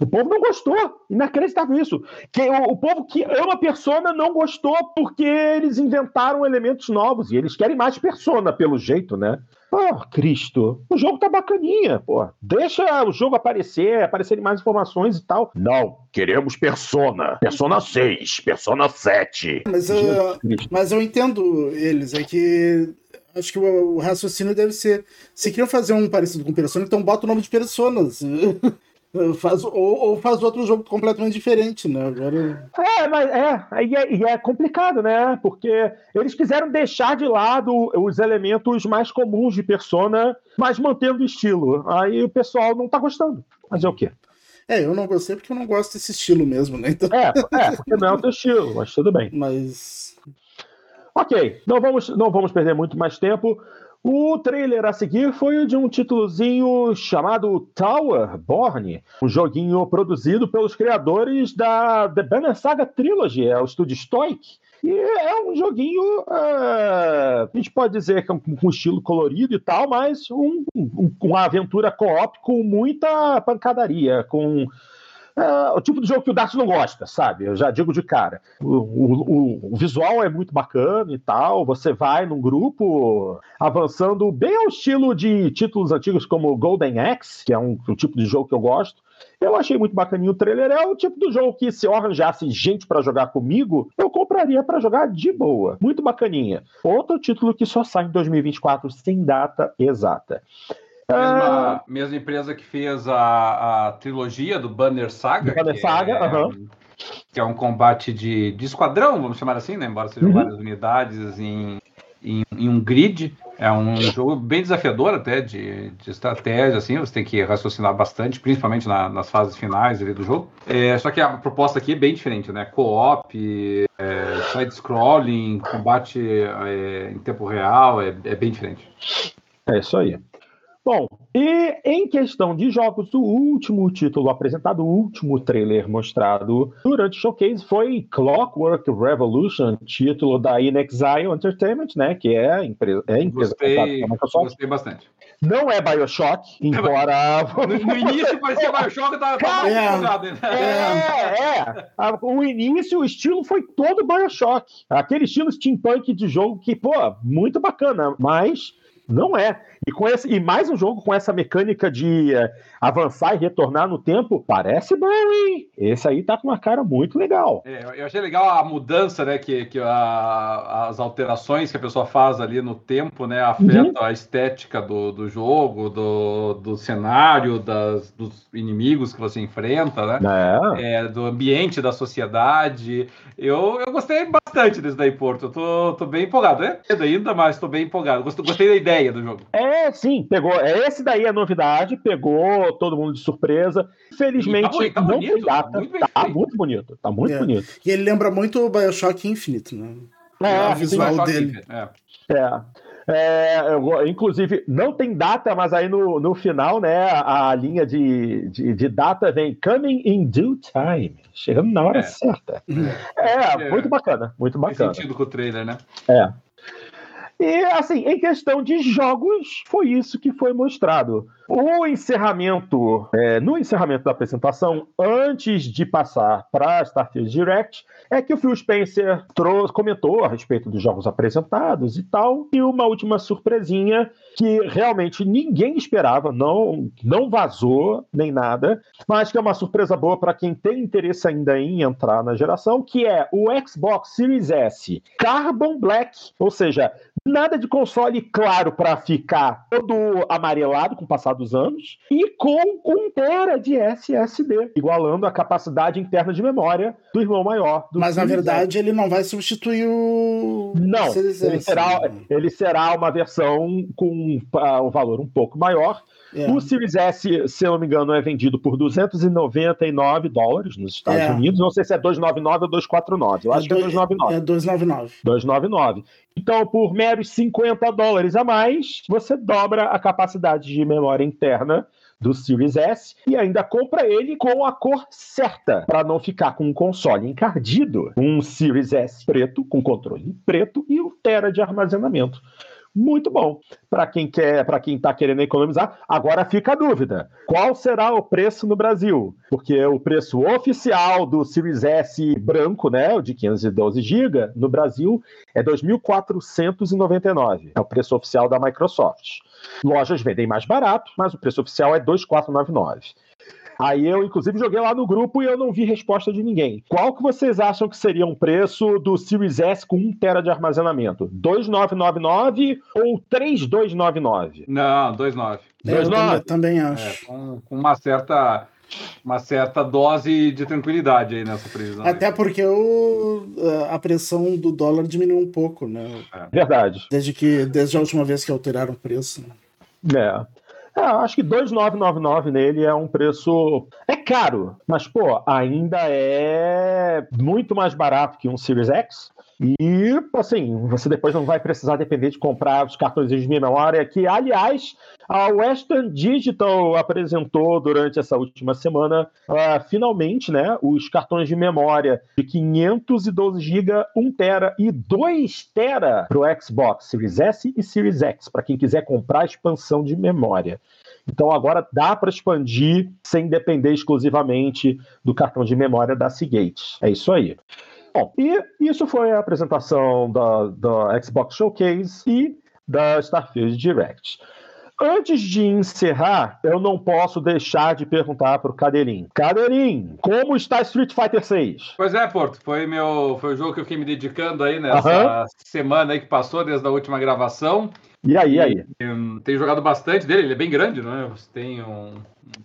O povo não gostou. Inacreditável isso. Que o, o, povo que ama Persona não gostou porque eles inventaram elementos novos e eles querem mais Persona, pelo jeito, né? Oh, Cristo, o jogo tá bacaninha, pô. Deixa o jogo aparecer, aparecerem mais informações e tal. Não, queremos Persona. Persona 6, Persona 7. Mas, eu, mas eu entendo eles, é que acho que o, o, raciocínio deve ser. Se queriam fazer um parecido com Persona, então bota o nome de Personas. [LAUGHS] Faz, ou, ou, faz outro jogo completamente diferente, né? Agora... É, mas é, e é, e é complicado, né? Porque eles quiseram deixar de lado os elementos mais comuns de Persona, mas mantendo o estilo. Aí o pessoal não tá gostando. Mas é o quê? É, eu não gostei porque eu não gosto desse estilo mesmo, né? Então... É, é, porque não é o teu estilo, mas tudo bem. Mas. Ok, não vamos, não vamos perder muito mais tempo. O trailer a seguir foi o de um títulozinho chamado Tower Born, um joguinho produzido pelos criadores da The Banner Saga Trilogy, é o estúdio Stoic. E é um joguinho, uh, a gente pode dizer que é um, um estilo colorido e tal, mas um, um, uma aventura co-op com muita pancadaria, com é o tipo de jogo que o Darcy não gosta, sabe? Eu já digo de cara. O, o, o, visual é muito bacana e tal. Você vai num grupo avançando bem ao estilo de títulos antigos como Golden Axe, que é um, um tipo de jogo que eu gosto. Eu achei muito bacaninho o trailer. É o tipo do jogo que, se eu arranjasse gente para jogar comigo, eu compraria para jogar de boa. Muito bacaninha. Outro título que só sai em 2024 sem data exata. Mesma, ah. mesma empresa que fez a, a trilogia do Banner Saga. Banner Saga, é, uhum. que é um combate de, de esquadrão, vamos chamar assim, né? Embora sejam uhum. várias unidades em, em, em, um grid. É um jogo bem desafiador até de, de estratégia, assim, você tem que raciocinar bastante, principalmente na, nas fases finais do jogo. É, só que a proposta aqui é bem diferente, né? Co-op, é, side-scrolling, combate é, em tempo real, é, é bem diferente. É isso aí. Bom, e em questão de jogos, o último título apresentado, o último trailer mostrado durante o showcase foi Clockwork Revolution, título da InXile Entertainment, né? Que é a empresa, é a empresa gostei, Microsoft. Gostei bastante. Não é Bioshock, [LAUGHS] embora. No, no [LAUGHS] início parecia Bioshock, eu tava, é, é, é. O início, o estilo foi todo Bioshock. Aquele estilo steampunk de jogo que, pô, muito bacana, mas não é. E, com esse, e mais um jogo com essa mecânica de é, avançar e retornar no tempo, parece bom, hein? Esse aí tá com uma cara muito legal. É, eu achei legal a mudança, né? Que, que a, as alterações que a pessoa faz ali no tempo, né? Afetam uhum. a estética do, do jogo, do, do cenário, das, dos inimigos que você enfrenta, né? É. É, do ambiente da sociedade. Eu, eu gostei bastante desse daí, Porto. Eu tô, tô bem empolgado, né? Ainda mais, tô bem empolgado. Gostei, gostei da ideia do jogo. É, sim, pegou. É, esse daí é a novidade, pegou todo mundo de surpresa. Felizmente, tá, tá não bonito, tem data. Tá muito, tá muito bonito. Tá muito é. bonito. E ele lembra muito o Bioshock Infinite, né? É, o visual dele. É. é. É, eu, inclusive, não tem data, mas aí no, no final, né, a, a linha de, de, de, data vem coming in due time, chegando na hora é. certa. É, é, muito bacana, muito bacana. Faz sentido com o trailer, né? É. E, assim, em questão de jogos, foi isso que foi mostrado. O encerramento, é, no encerramento da apresentação, antes de passar para Starfield Direct, é que o Phil Spencer trouxe, comentou a respeito dos jogos apresentados e tal, e uma última surpresinha que realmente ninguém esperava, não, não vazou nem nada, mas que é uma surpresa boa para quem tem interesse ainda em entrar na geração, que é o Xbox Series S Carbon Black, ou seja, nada de console claro para ficar todo amarelado com o passar dos anos e com um tera de SSD, igualando a capacidade interna de memória do irmão maior. Do Mas na verdade ele não vai substituir o não, ele será, né? ele será uma versão com um, uh, um valor um pouco maior. É. O Series S, se eu não me engano, é vendido por 299 dólares nos Estados é. Unidos. Não sei se é 299 ou 249. Eu acho que é 299. É 299. 299. Então, por meros 50 dólares a mais, você dobra a capacidade de memória interna do Series S e ainda compra ele com a cor certa, para não ficar com um console encardido. Um Series S preto, com controle preto e um tera de armazenamento. Muito bom para quem quer, para quem está querendo economizar. Agora fica a dúvida: qual será o preço no Brasil? Porque o preço oficial do Series S branco, né, o de 512 GB, no Brasil é 2.499. É o preço oficial da Microsoft. Lojas vendem mais barato, mas o preço oficial é 2.499. Aí eu, inclusive, joguei lá no grupo e eu não vi resposta de ninguém. Qual que vocês acham que seria um preço do Series S com 1 TB de armazenamento? 2.999 ou 3.299? Não, 2.9. É, eu também, também acho. É, com, com uma certa uma certa dose de tranquilidade aí nessa previsão. Até porque o, a pressão do dólar diminuiu um pouco, né? É. Verdade. Desde que desde a última vez que alteraram o preço. Né? É. É, acho que 2,999 nele é um preço. É caro, mas, pô, ainda é muito mais barato que um Series X. E, assim, você depois não vai precisar depender de comprar os cartões de memória, que, aliás, a Western Digital apresentou durante essa última semana, uh, finalmente, né, os cartões de memória de 512 GB, 1 TB e 2 TB para o Xbox Series S e Series X, para quem quiser comprar a expansão de memória. Então agora dá para expandir sem depender exclusivamente do cartão de memória da Seagate. É isso aí. Bom, e isso foi a apresentação da, da Xbox Showcase e da Starfield Direct. Antes de encerrar, eu não posso deixar de perguntar para o Cadeirinho. Cadeirinho, como está Street Fighter 6? Pois é, Porto, foi meu, foi o jogo que eu fiquei me dedicando aí nessa uhum. semana aí que passou desde a última gravação. E aí, e aí? tenho jogado bastante dele, ele é bem grande, é? Você tem um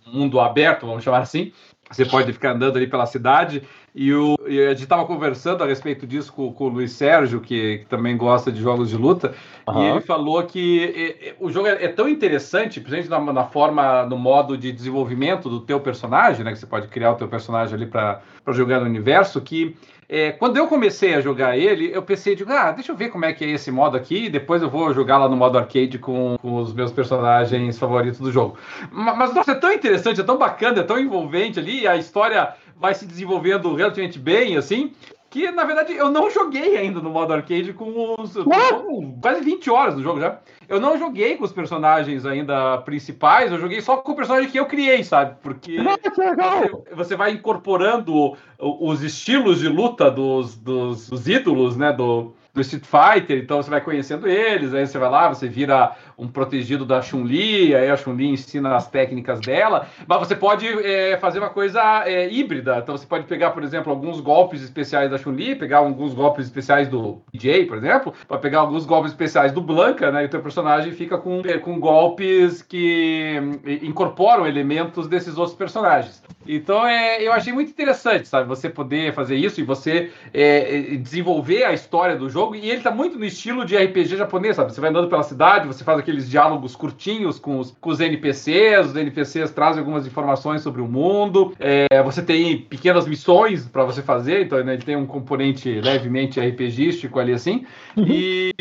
mundo aberto, vamos chamar assim. Você pode ficar andando ali pela cidade. E, o, e a gente estava conversando a respeito disso com, com o Luiz Sérgio, que, que, também gosta de jogos de luta. Uhum. E ele falou que e, e, o jogo é, é, tão interessante, principalmente na, na, forma, no modo de desenvolvimento do teu personagem, né? Que você pode criar o teu personagem ali para jogar no universo, que é, quando eu comecei a jogar ele, eu pensei, digo, ah, deixa eu ver como é que é esse modo aqui, depois eu vou jogar lá no modo arcade com, com os meus personagens favoritos do jogo. Mas, mas, nossa, é tão interessante, é tão bacana, é tão envolvente ali, a história vai se desenvolvendo relativamente bem, assim, que na verdade eu não joguei ainda no modo arcade com os. Com quase 20 horas do jogo já. Eu não joguei com os personagens ainda principais, eu joguei só com o personagem que eu criei, sabe? Porque você, você vai incorporando os estilos de luta dos, dos, dos ídolos, né? Do, do Street Fighter, então você vai conhecendo eles, aí você vai lá, você vira um protegido da Chun-Li, aí a Chun-Li ensina as técnicas dela, mas você pode é, fazer uma coisa é, híbrida, então você pode pegar, por exemplo, alguns golpes especiais da Chun-Li, pegar alguns golpes especiais do DJ, por exemplo, para pegar alguns golpes especiais do Blanca, né, e o teu personagem fica com, é, com golpes que incorporam elementos desses outros personagens. Então é, eu achei muito interessante, sabe, você poder fazer isso e você é, é desenvolver a história do jogo e ele tá muito no estilo de RPG japonês, sabe? Você vai andando pela cidade, você faz aqueles diálogos curtinhos com os, com os NPCs, os NPCs trazem algumas informações sobre o mundo, é, você tem pequenas missões para você fazer, então né, ele tem um componente levemente RPGístico ali assim. Uhum. E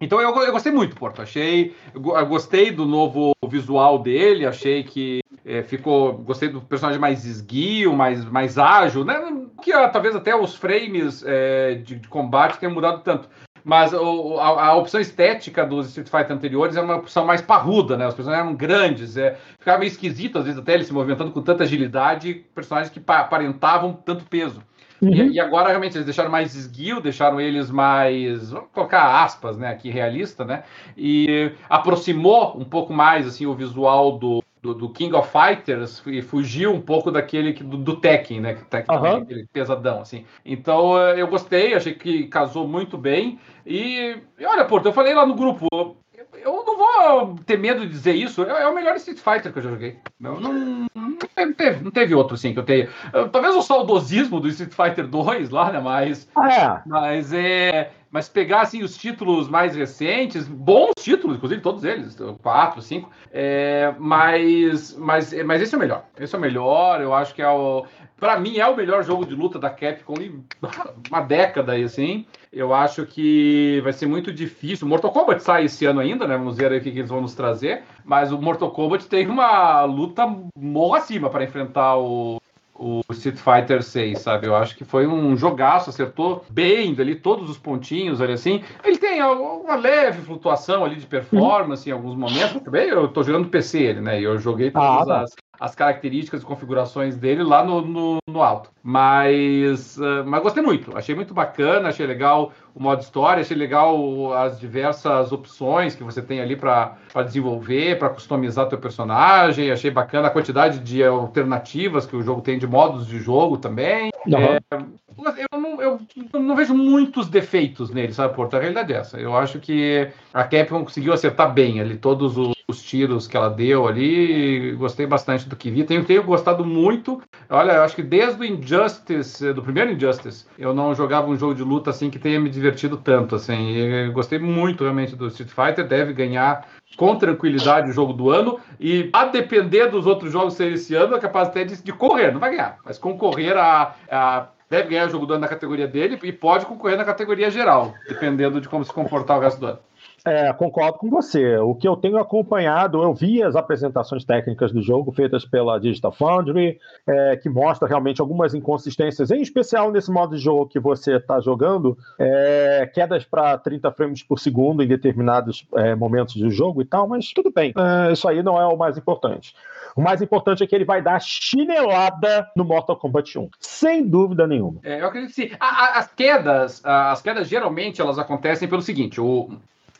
então eu, eu gostei muito, Porto. Achei, eu gostei do novo visual dele, achei que é, ficou. Gostei do personagem mais esguio, mais, mais ágil, né? Que ah, talvez até os frames é, de, de, combate tenham mudado tanto. Mas o, a, a, opção estética dos Street Fighter anteriores é uma opção mais parruda, né? Os personagens eram grandes, é, ficava meio esquisito, às vezes, até eles se movimentando com tanta agilidade, personagens que aparentavam tanto peso. Uhum. E, e, agora realmente eles deixaram mais esguio, deixaram eles mais, vamos colocar aspas, né, aqui realista, né? E aproximou um pouco mais assim o visual do, do, do, King of Fighters e fugiu um pouco daquele do, do Tekken, né? Tekken uhum. aquele pesadão, assim. Então eu gostei, achei que casou muito bem. E, e olha, Porto, eu falei lá no grupo, eu não vou ter medo de dizer isso, é, é, o melhor Street Fighter que eu já joguei. Eu não, não, teve, não teve outro assim que eu tenho. Talvez o saudosismo do Street Fighter 2 lá, né? Mas. Ah, é. Mas é. Mas pegar assim, os títulos mais recentes, bons títulos, inclusive todos eles, quatro, cinco, é, mas, mas, mas esse é o melhor. Esse é o melhor, eu acho que é o. Pra mim, é o melhor jogo de luta da Capcom em [LAUGHS] uma década aí, assim. Eu acho que vai ser muito difícil. Mortal Kombat sai esse ano ainda, né? Vamos ver aí o que, eles vão nos trazer. Mas o Mortal Kombat tem uma luta morro acima para enfrentar o, o Street Fighter 6, sabe? Eu acho que foi um jogaço, acertou bem ali todos os pontinhos ali assim. Ele tem uma leve flutuação ali de performance em alguns momentos. Também eu tô jogando PC ele, né? E eu joguei todas ah, tá. as, as características e configurações dele lá no, no, no alto. Mas, uh, mas gostei muito, achei muito bacana, achei legal o modo história, achei legal as diversas opções que você tem ali para desenvolver, para customizar teu personagem, achei bacana a quantidade de alternativas que o jogo tem de modos de jogo também. Uhum. É, eu, não, eu não vejo muitos defeitos nele, sabe, Porto? A realidade é essa. Eu acho que a Capcom conseguiu acertar bem ali todos os os tiros que ela deu ali. Gostei bastante do que vi. Tenho, tenho gostado muito. Olha, eu acho que desde o Injustice, do primeiro Injustice, eu não jogava um jogo de luta assim que tenha me divertido tanto. Assim. Gostei muito realmente do Street Fighter. Deve ganhar com tranquilidade o jogo do ano. E a depender dos outros jogos serem esse ano, é capaz até de, de correr, não vai ganhar, mas concorrer a, a deve ganhar o jogo do ano na categoria dele e pode concorrer na categoria geral, dependendo de como se comportar o resto do ano. É, concordo com você. O que eu tenho acompanhado, eu vi as apresentações técnicas do jogo feitas pela Digital Foundry, é, que mostra realmente algumas inconsistências, em especial nesse modo de jogo que você está jogando, é, quedas para 30 frames por segundo em determinados é, momentos do jogo e tal, mas tudo bem. É, isso aí não é o mais importante. O mais importante é que ele vai dar chinelada no Mortal Kombat 1, sem dúvida nenhuma. É, eu acredito que sim. A, a, as quedas, as quedas geralmente elas acontecem pelo seguinte: o,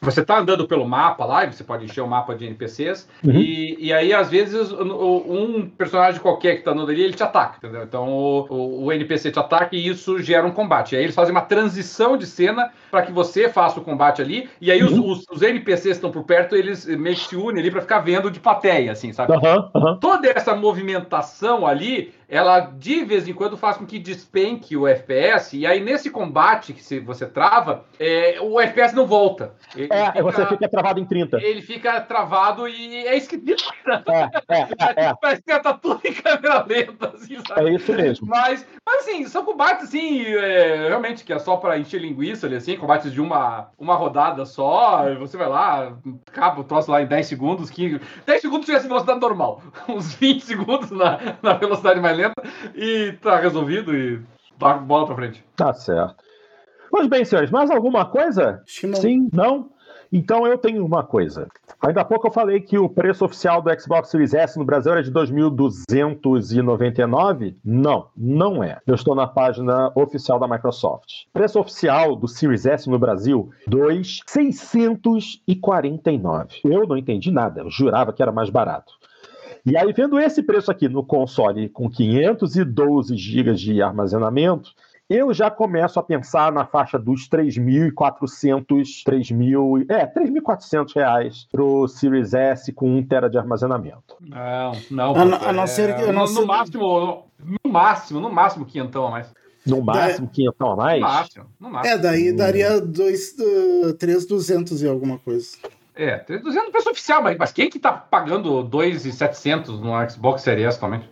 você está andando pelo mapa lá, e você pode encher o mapa de NPCs, uhum. e, e aí, às vezes, um personagem qualquer que está andando ali, ele te ataca, entendeu? Então, o, o, NPC te ataca e isso gera um combate. E aí eles fazem uma transição de cena para que você faça o combate ali, e aí uhum. os, os, os, NPCs que estão por perto, eles meio que se unem ali para ficar vendo de plateia, assim, sabe? Uhum. Toda essa movimentação ali ela de vez em quando faz com que despenque o FPS, e aí nesse combate que você trava, é, o FPS não volta. Ele é, fica, você fica travado em 30. Ele fica travado e é esquisito. [LAUGHS] É, é, é, é. Parece que tá tudo em câmera lenta, assim, sabe? É isso mesmo. Mas, mas assim, são combates, assim, é, realmente, que é só pra encher linguiça ali, assim, combates de uma, uma rodada só, você vai lá, acaba o troço lá em 10 segundos, 15... 10 segundos tivesse velocidade normal, [LAUGHS] uns 20 segundos na, na velocidade mais lenta e tá resolvido e dá bola pra frente. Tá certo. Pois bem, senhores, mais alguma coisa? Não. Sim? Não? Então eu tenho uma coisa. Ainda há pouco eu falei que o preço oficial do Xbox Series S no Brasil era de 2.299. Não, não é. Eu estou na página oficial da Microsoft. Preço oficial do Series S no Brasil, 2.649. Eu não entendi nada, eu jurava que era mais barato. E aí, vendo esse preço aqui no console com 512 GB de armazenamento, eu já começo a pensar na faixa dos 3.400, 3.000, é, 3.400 reais pro Series S com 1 tera de armazenamento. Não, não. A, a não ser que... É, no, no, máximo, no máximo, no máximo quinhentão a mais. No máximo, da... quinhentão a mais? No máximo, no máximo. É, daí daria dois, uh, 3.200 e alguma coisa. É, 3.200 no preço oficial, mas, mas quem que tá pagando 2.700 no Xbox Series S também?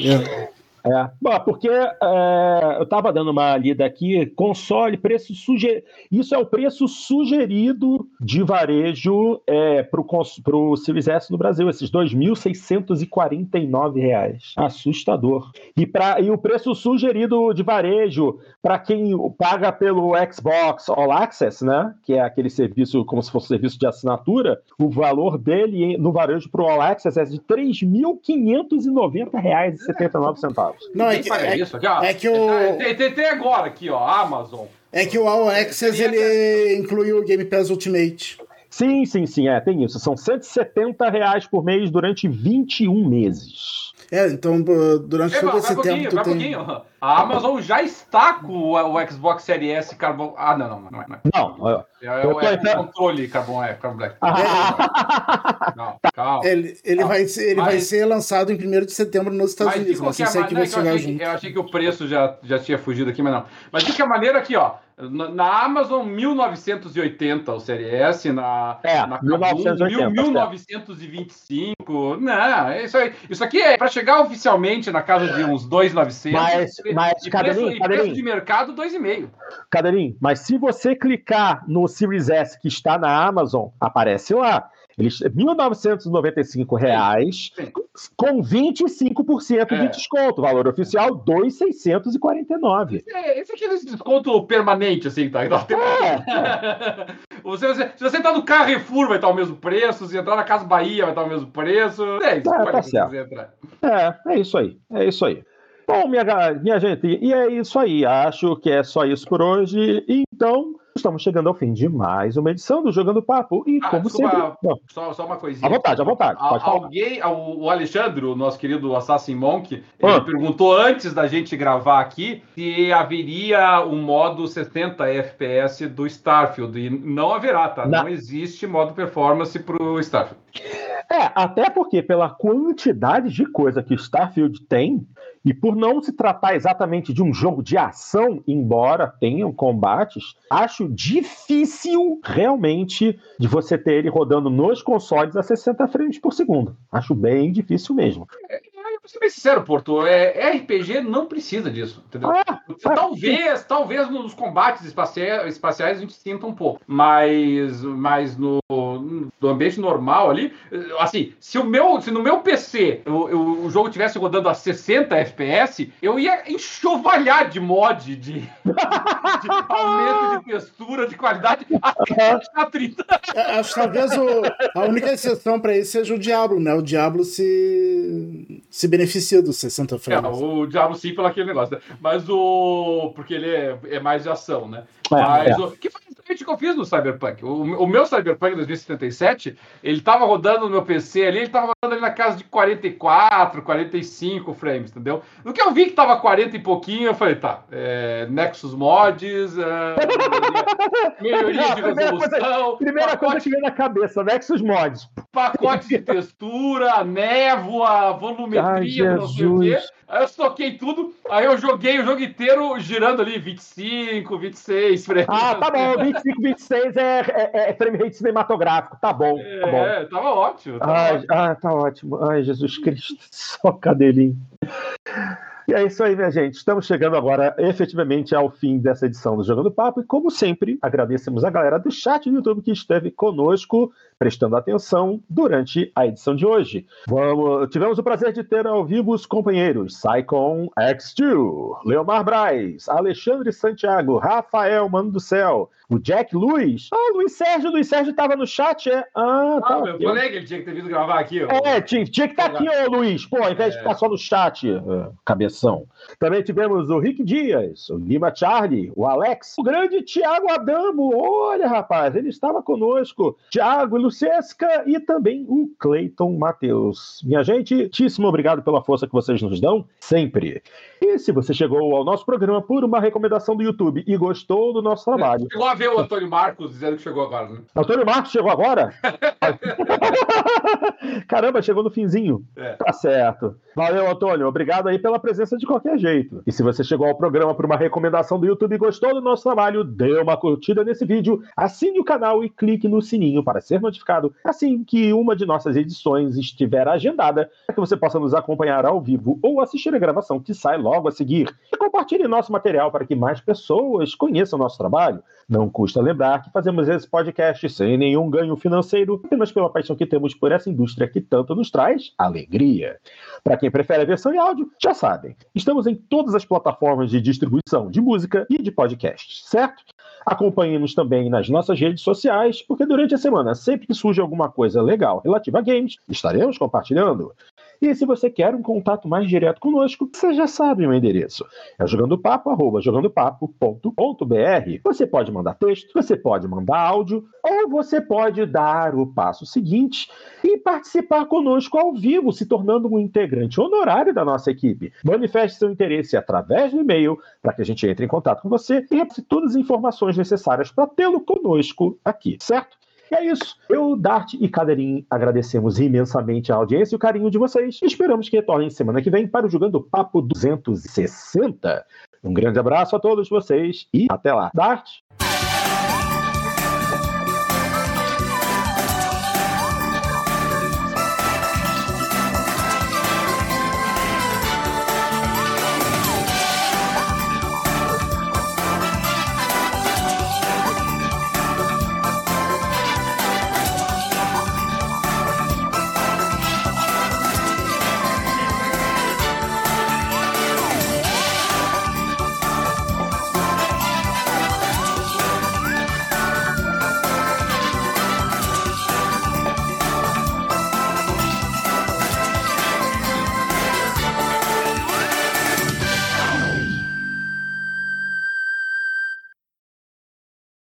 É. É, bom, porque é, eu estava dando uma lida aqui, console, preço sugerido. Isso é o preço sugerido de varejo é, para o Series S no Brasil, esses R$ 2.649. Assustador. E, pra, e o preço sugerido de varejo para quem paga pelo Xbox All Access, né? Que é aquele serviço, como se fosse um serviço de assinatura, o valor dele no varejo para o All Access é de R$ 3.590,79 centavos. Não, é que, é, isso aqui, ó. é que o. Tem, tem, tem, agora aqui, ó, Amazon. É que o All Access ele inclui o Game Pass Ultimate. Sim, sim, sim, é, tem isso. São 170 reais por mês durante 21 meses. É, então durante é, todo esse tempo tu tem... A Amazon já está com o, Xbox Series S Carbon... Ah, não, não, não é. Não, não é, é, é, é o controle Carbon, é, Carbon Black. Ah. Não, [LAUGHS] calma. Ele, ele, calma. Vai, ser, ele mas... vai ser lançado em 1 de setembro nos Estados mas Unidos. Mas né? sei que vai chegar junto. Eu achei que o preço já, já tinha fugido aqui, mas não. Mas de que maneira aqui, ó. Na, Amazon, 1980 o Série S, na, é, na 1980, 1925. Não, isso, aí, isso aqui é para chegar oficialmente na casa de uns 2,900. Mas, mas e Cadeirinho, preço, Cadeirinho. preço de mercado, 2,5. Cadeirinho, mas se você clicar no Series S que está na Amazon, aparece lá. Eles, 1.995 reais Sim. com 25% de É. desconto. Valor oficial 2,649. É, Esse aqui é esse desconto permanente, assim, tá? É, [LAUGHS] Você, você- se você entrar no Carrefour, vai estar o mesmo preço. Se entrar na Casa Bahia, vai estar o mesmo preço. É isso. Tá, pode tá certo. É, é isso aí. É isso aí. Bom, minha, minha gente, e é isso aí. Acho que é só isso por hoje. Então, estamos chegando ao fim de mais uma edição do Jogando Papo. E Ah, como desculpa, sempre. Só, só uma coisinha. à vontade, à vontade. A- alguém, o o Alexandre, o nosso querido Assassin Monk, Ah. ele perguntou antes da gente gravar aqui se haveria um modo 60 FPS do Starfield. E não haverá, tá? Não. Não existe modo performance pro Starfield. É, até porque pela quantidade de coisa que o Starfield tem, e por não se tratar exatamente de um jogo de ação, embora tenham combates, acho difícil realmente de você ter ele rodando nos consoles a 60 frames por segundo. Acho bem difícil mesmo. Eu vou ser bem sincero, Porto, é, RPG não precisa disso, entendeu? Ah, Talvez, talvez nos combates espacia- espaciais a gente sinta um pouco, mas, mas no, no ambiente normal ali, assim, se o meu, se no meu PC o, o- o jogo tivesse rodando a 60 FPS, eu ia enxovalhar de mod, de, [LAUGHS] de aumento de textura, de qualidade, até a 30. É, Acho que talvez o- a única exceção para isso seja o Diablo, né? O Diablo se, se beneficia dos 60 É, frames. o Diablo sim pelo aquele negócio, né? Mas o. Porque ele é, é mais de ação, né? É, Mas é. o. Que foi exatamente o que eu fiz no Cyberpunk. O, o meu Cyberpunk 2077, ele tava rodando no meu PC ali, ele tava rodando ali na casa de 44, 45 frames, entendeu? No que eu vi que tava 40 e pouquinho, eu falei, tá, é, Nexus Mods, é, [LAUGHS] melhoria, de Primeira coisa- resolução, Primeira coisa pacote, que veio na cabeça, Nexus Mods. pacote de textura, névoa, volumetria, Ai, não sei o quê. Aí eu soquei tudo, aí eu joguei o jogo inteiro girando ali 25, 26 frames. Ah, tá bom, 25, 26 é, é, é frame rate cinematográfico. Tá bom, tá bom. É, tava ótimo. Tava Ai, ótimo. ah, tá ótimo. Ai, Jesus Cristo, [LAUGHS] só cadelinho. E é isso aí, minha gente. Estamos chegando agora efetivamente ao fim dessa edição do Jogando Papo. E, como sempre, agradecemos a galera do chat do YouTube que esteve conosco, prestando atenção durante a edição de hoje. Vamos, tivemos o prazer de ter ao vivo os companheiros Saicon X2, Leomar Braz, Alexandre Santiago, Rafael Mano do Céu, o Jack Luiz. Ah, Luiz Sérgio, Luiz Sérgio estava no chat, é? Ah, Ah, tá. meu colega, ele tinha que ter vindo gravar aqui. ó. É, tinha, tinha que estar aqui, ô Luiz, pô, ao invés de É. ficar só no chat, é, Também tivemos o Rick Dias, o Lima Charlie, o Alex, o grande Tiago Adamo, olha, rapaz, ele estava conosco, Tiago Lucesca e também o Cleiton Matheus. Minha gente, muitíssimo obrigado pela força que vocês nos dão, sempre. E se você chegou ao nosso programa por uma recomendação do YouTube e gostou do nosso trabalho, Chegou a ver o Antônio Marcos dizendo que chegou agora, né? Antônio Marcos chegou agora? [LAUGHS] Caramba, chegou no finzinho. É. Tá certo. Valeu, Antônio. Obrigado aí pela presença de qualquer jeito. E se você chegou ao programa por uma recomendação do YouTube e gostou do nosso trabalho, dê uma curtida nesse vídeo, assine o canal e clique no sininho para ser notificado assim que uma de nossas edições estiver agendada, para que você possa nos acompanhar ao vivo ou assistir a gravação que sai logo a seguir. E compartilhe nosso material para que mais pessoas conheçam nosso trabalho. Não custa lembrar que fazemos esse podcast sem nenhum ganho financeiro, apenas pela paixão que temos por essa indústria que tanto nos traz alegria. Para quem prefere a versão em áudio, já sabem, estamos em todas as plataformas de distribuição de música e de podcast, certo? Acompanhe-nos também nas nossas redes sociais, porque durante a semana, sempre que surge alguma coisa legal relativa a games, estaremos compartilhando. E se você quer um contato mais direto conosco, você já sabe o endereço. É jogandopapo, arroba jogandopapo.com.br. Você pode mandar texto, você pode mandar áudio, ou você pode dar o passo seguinte e participar conosco ao vivo, se tornando um integrante honorário da nossa equipe. Manifeste seu interesse através do e-mail para que a gente entre em contato com você e todas as informações necessárias para tê-lo conosco aqui, certo? E é isso. Eu, Dart e Cadeirinho agradecemos imensamente a audiência e o carinho de vocês. Esperamos que retornem semana que vem para o Jogando Papo 260. Um grande abraço a todos vocês e até lá. Dart.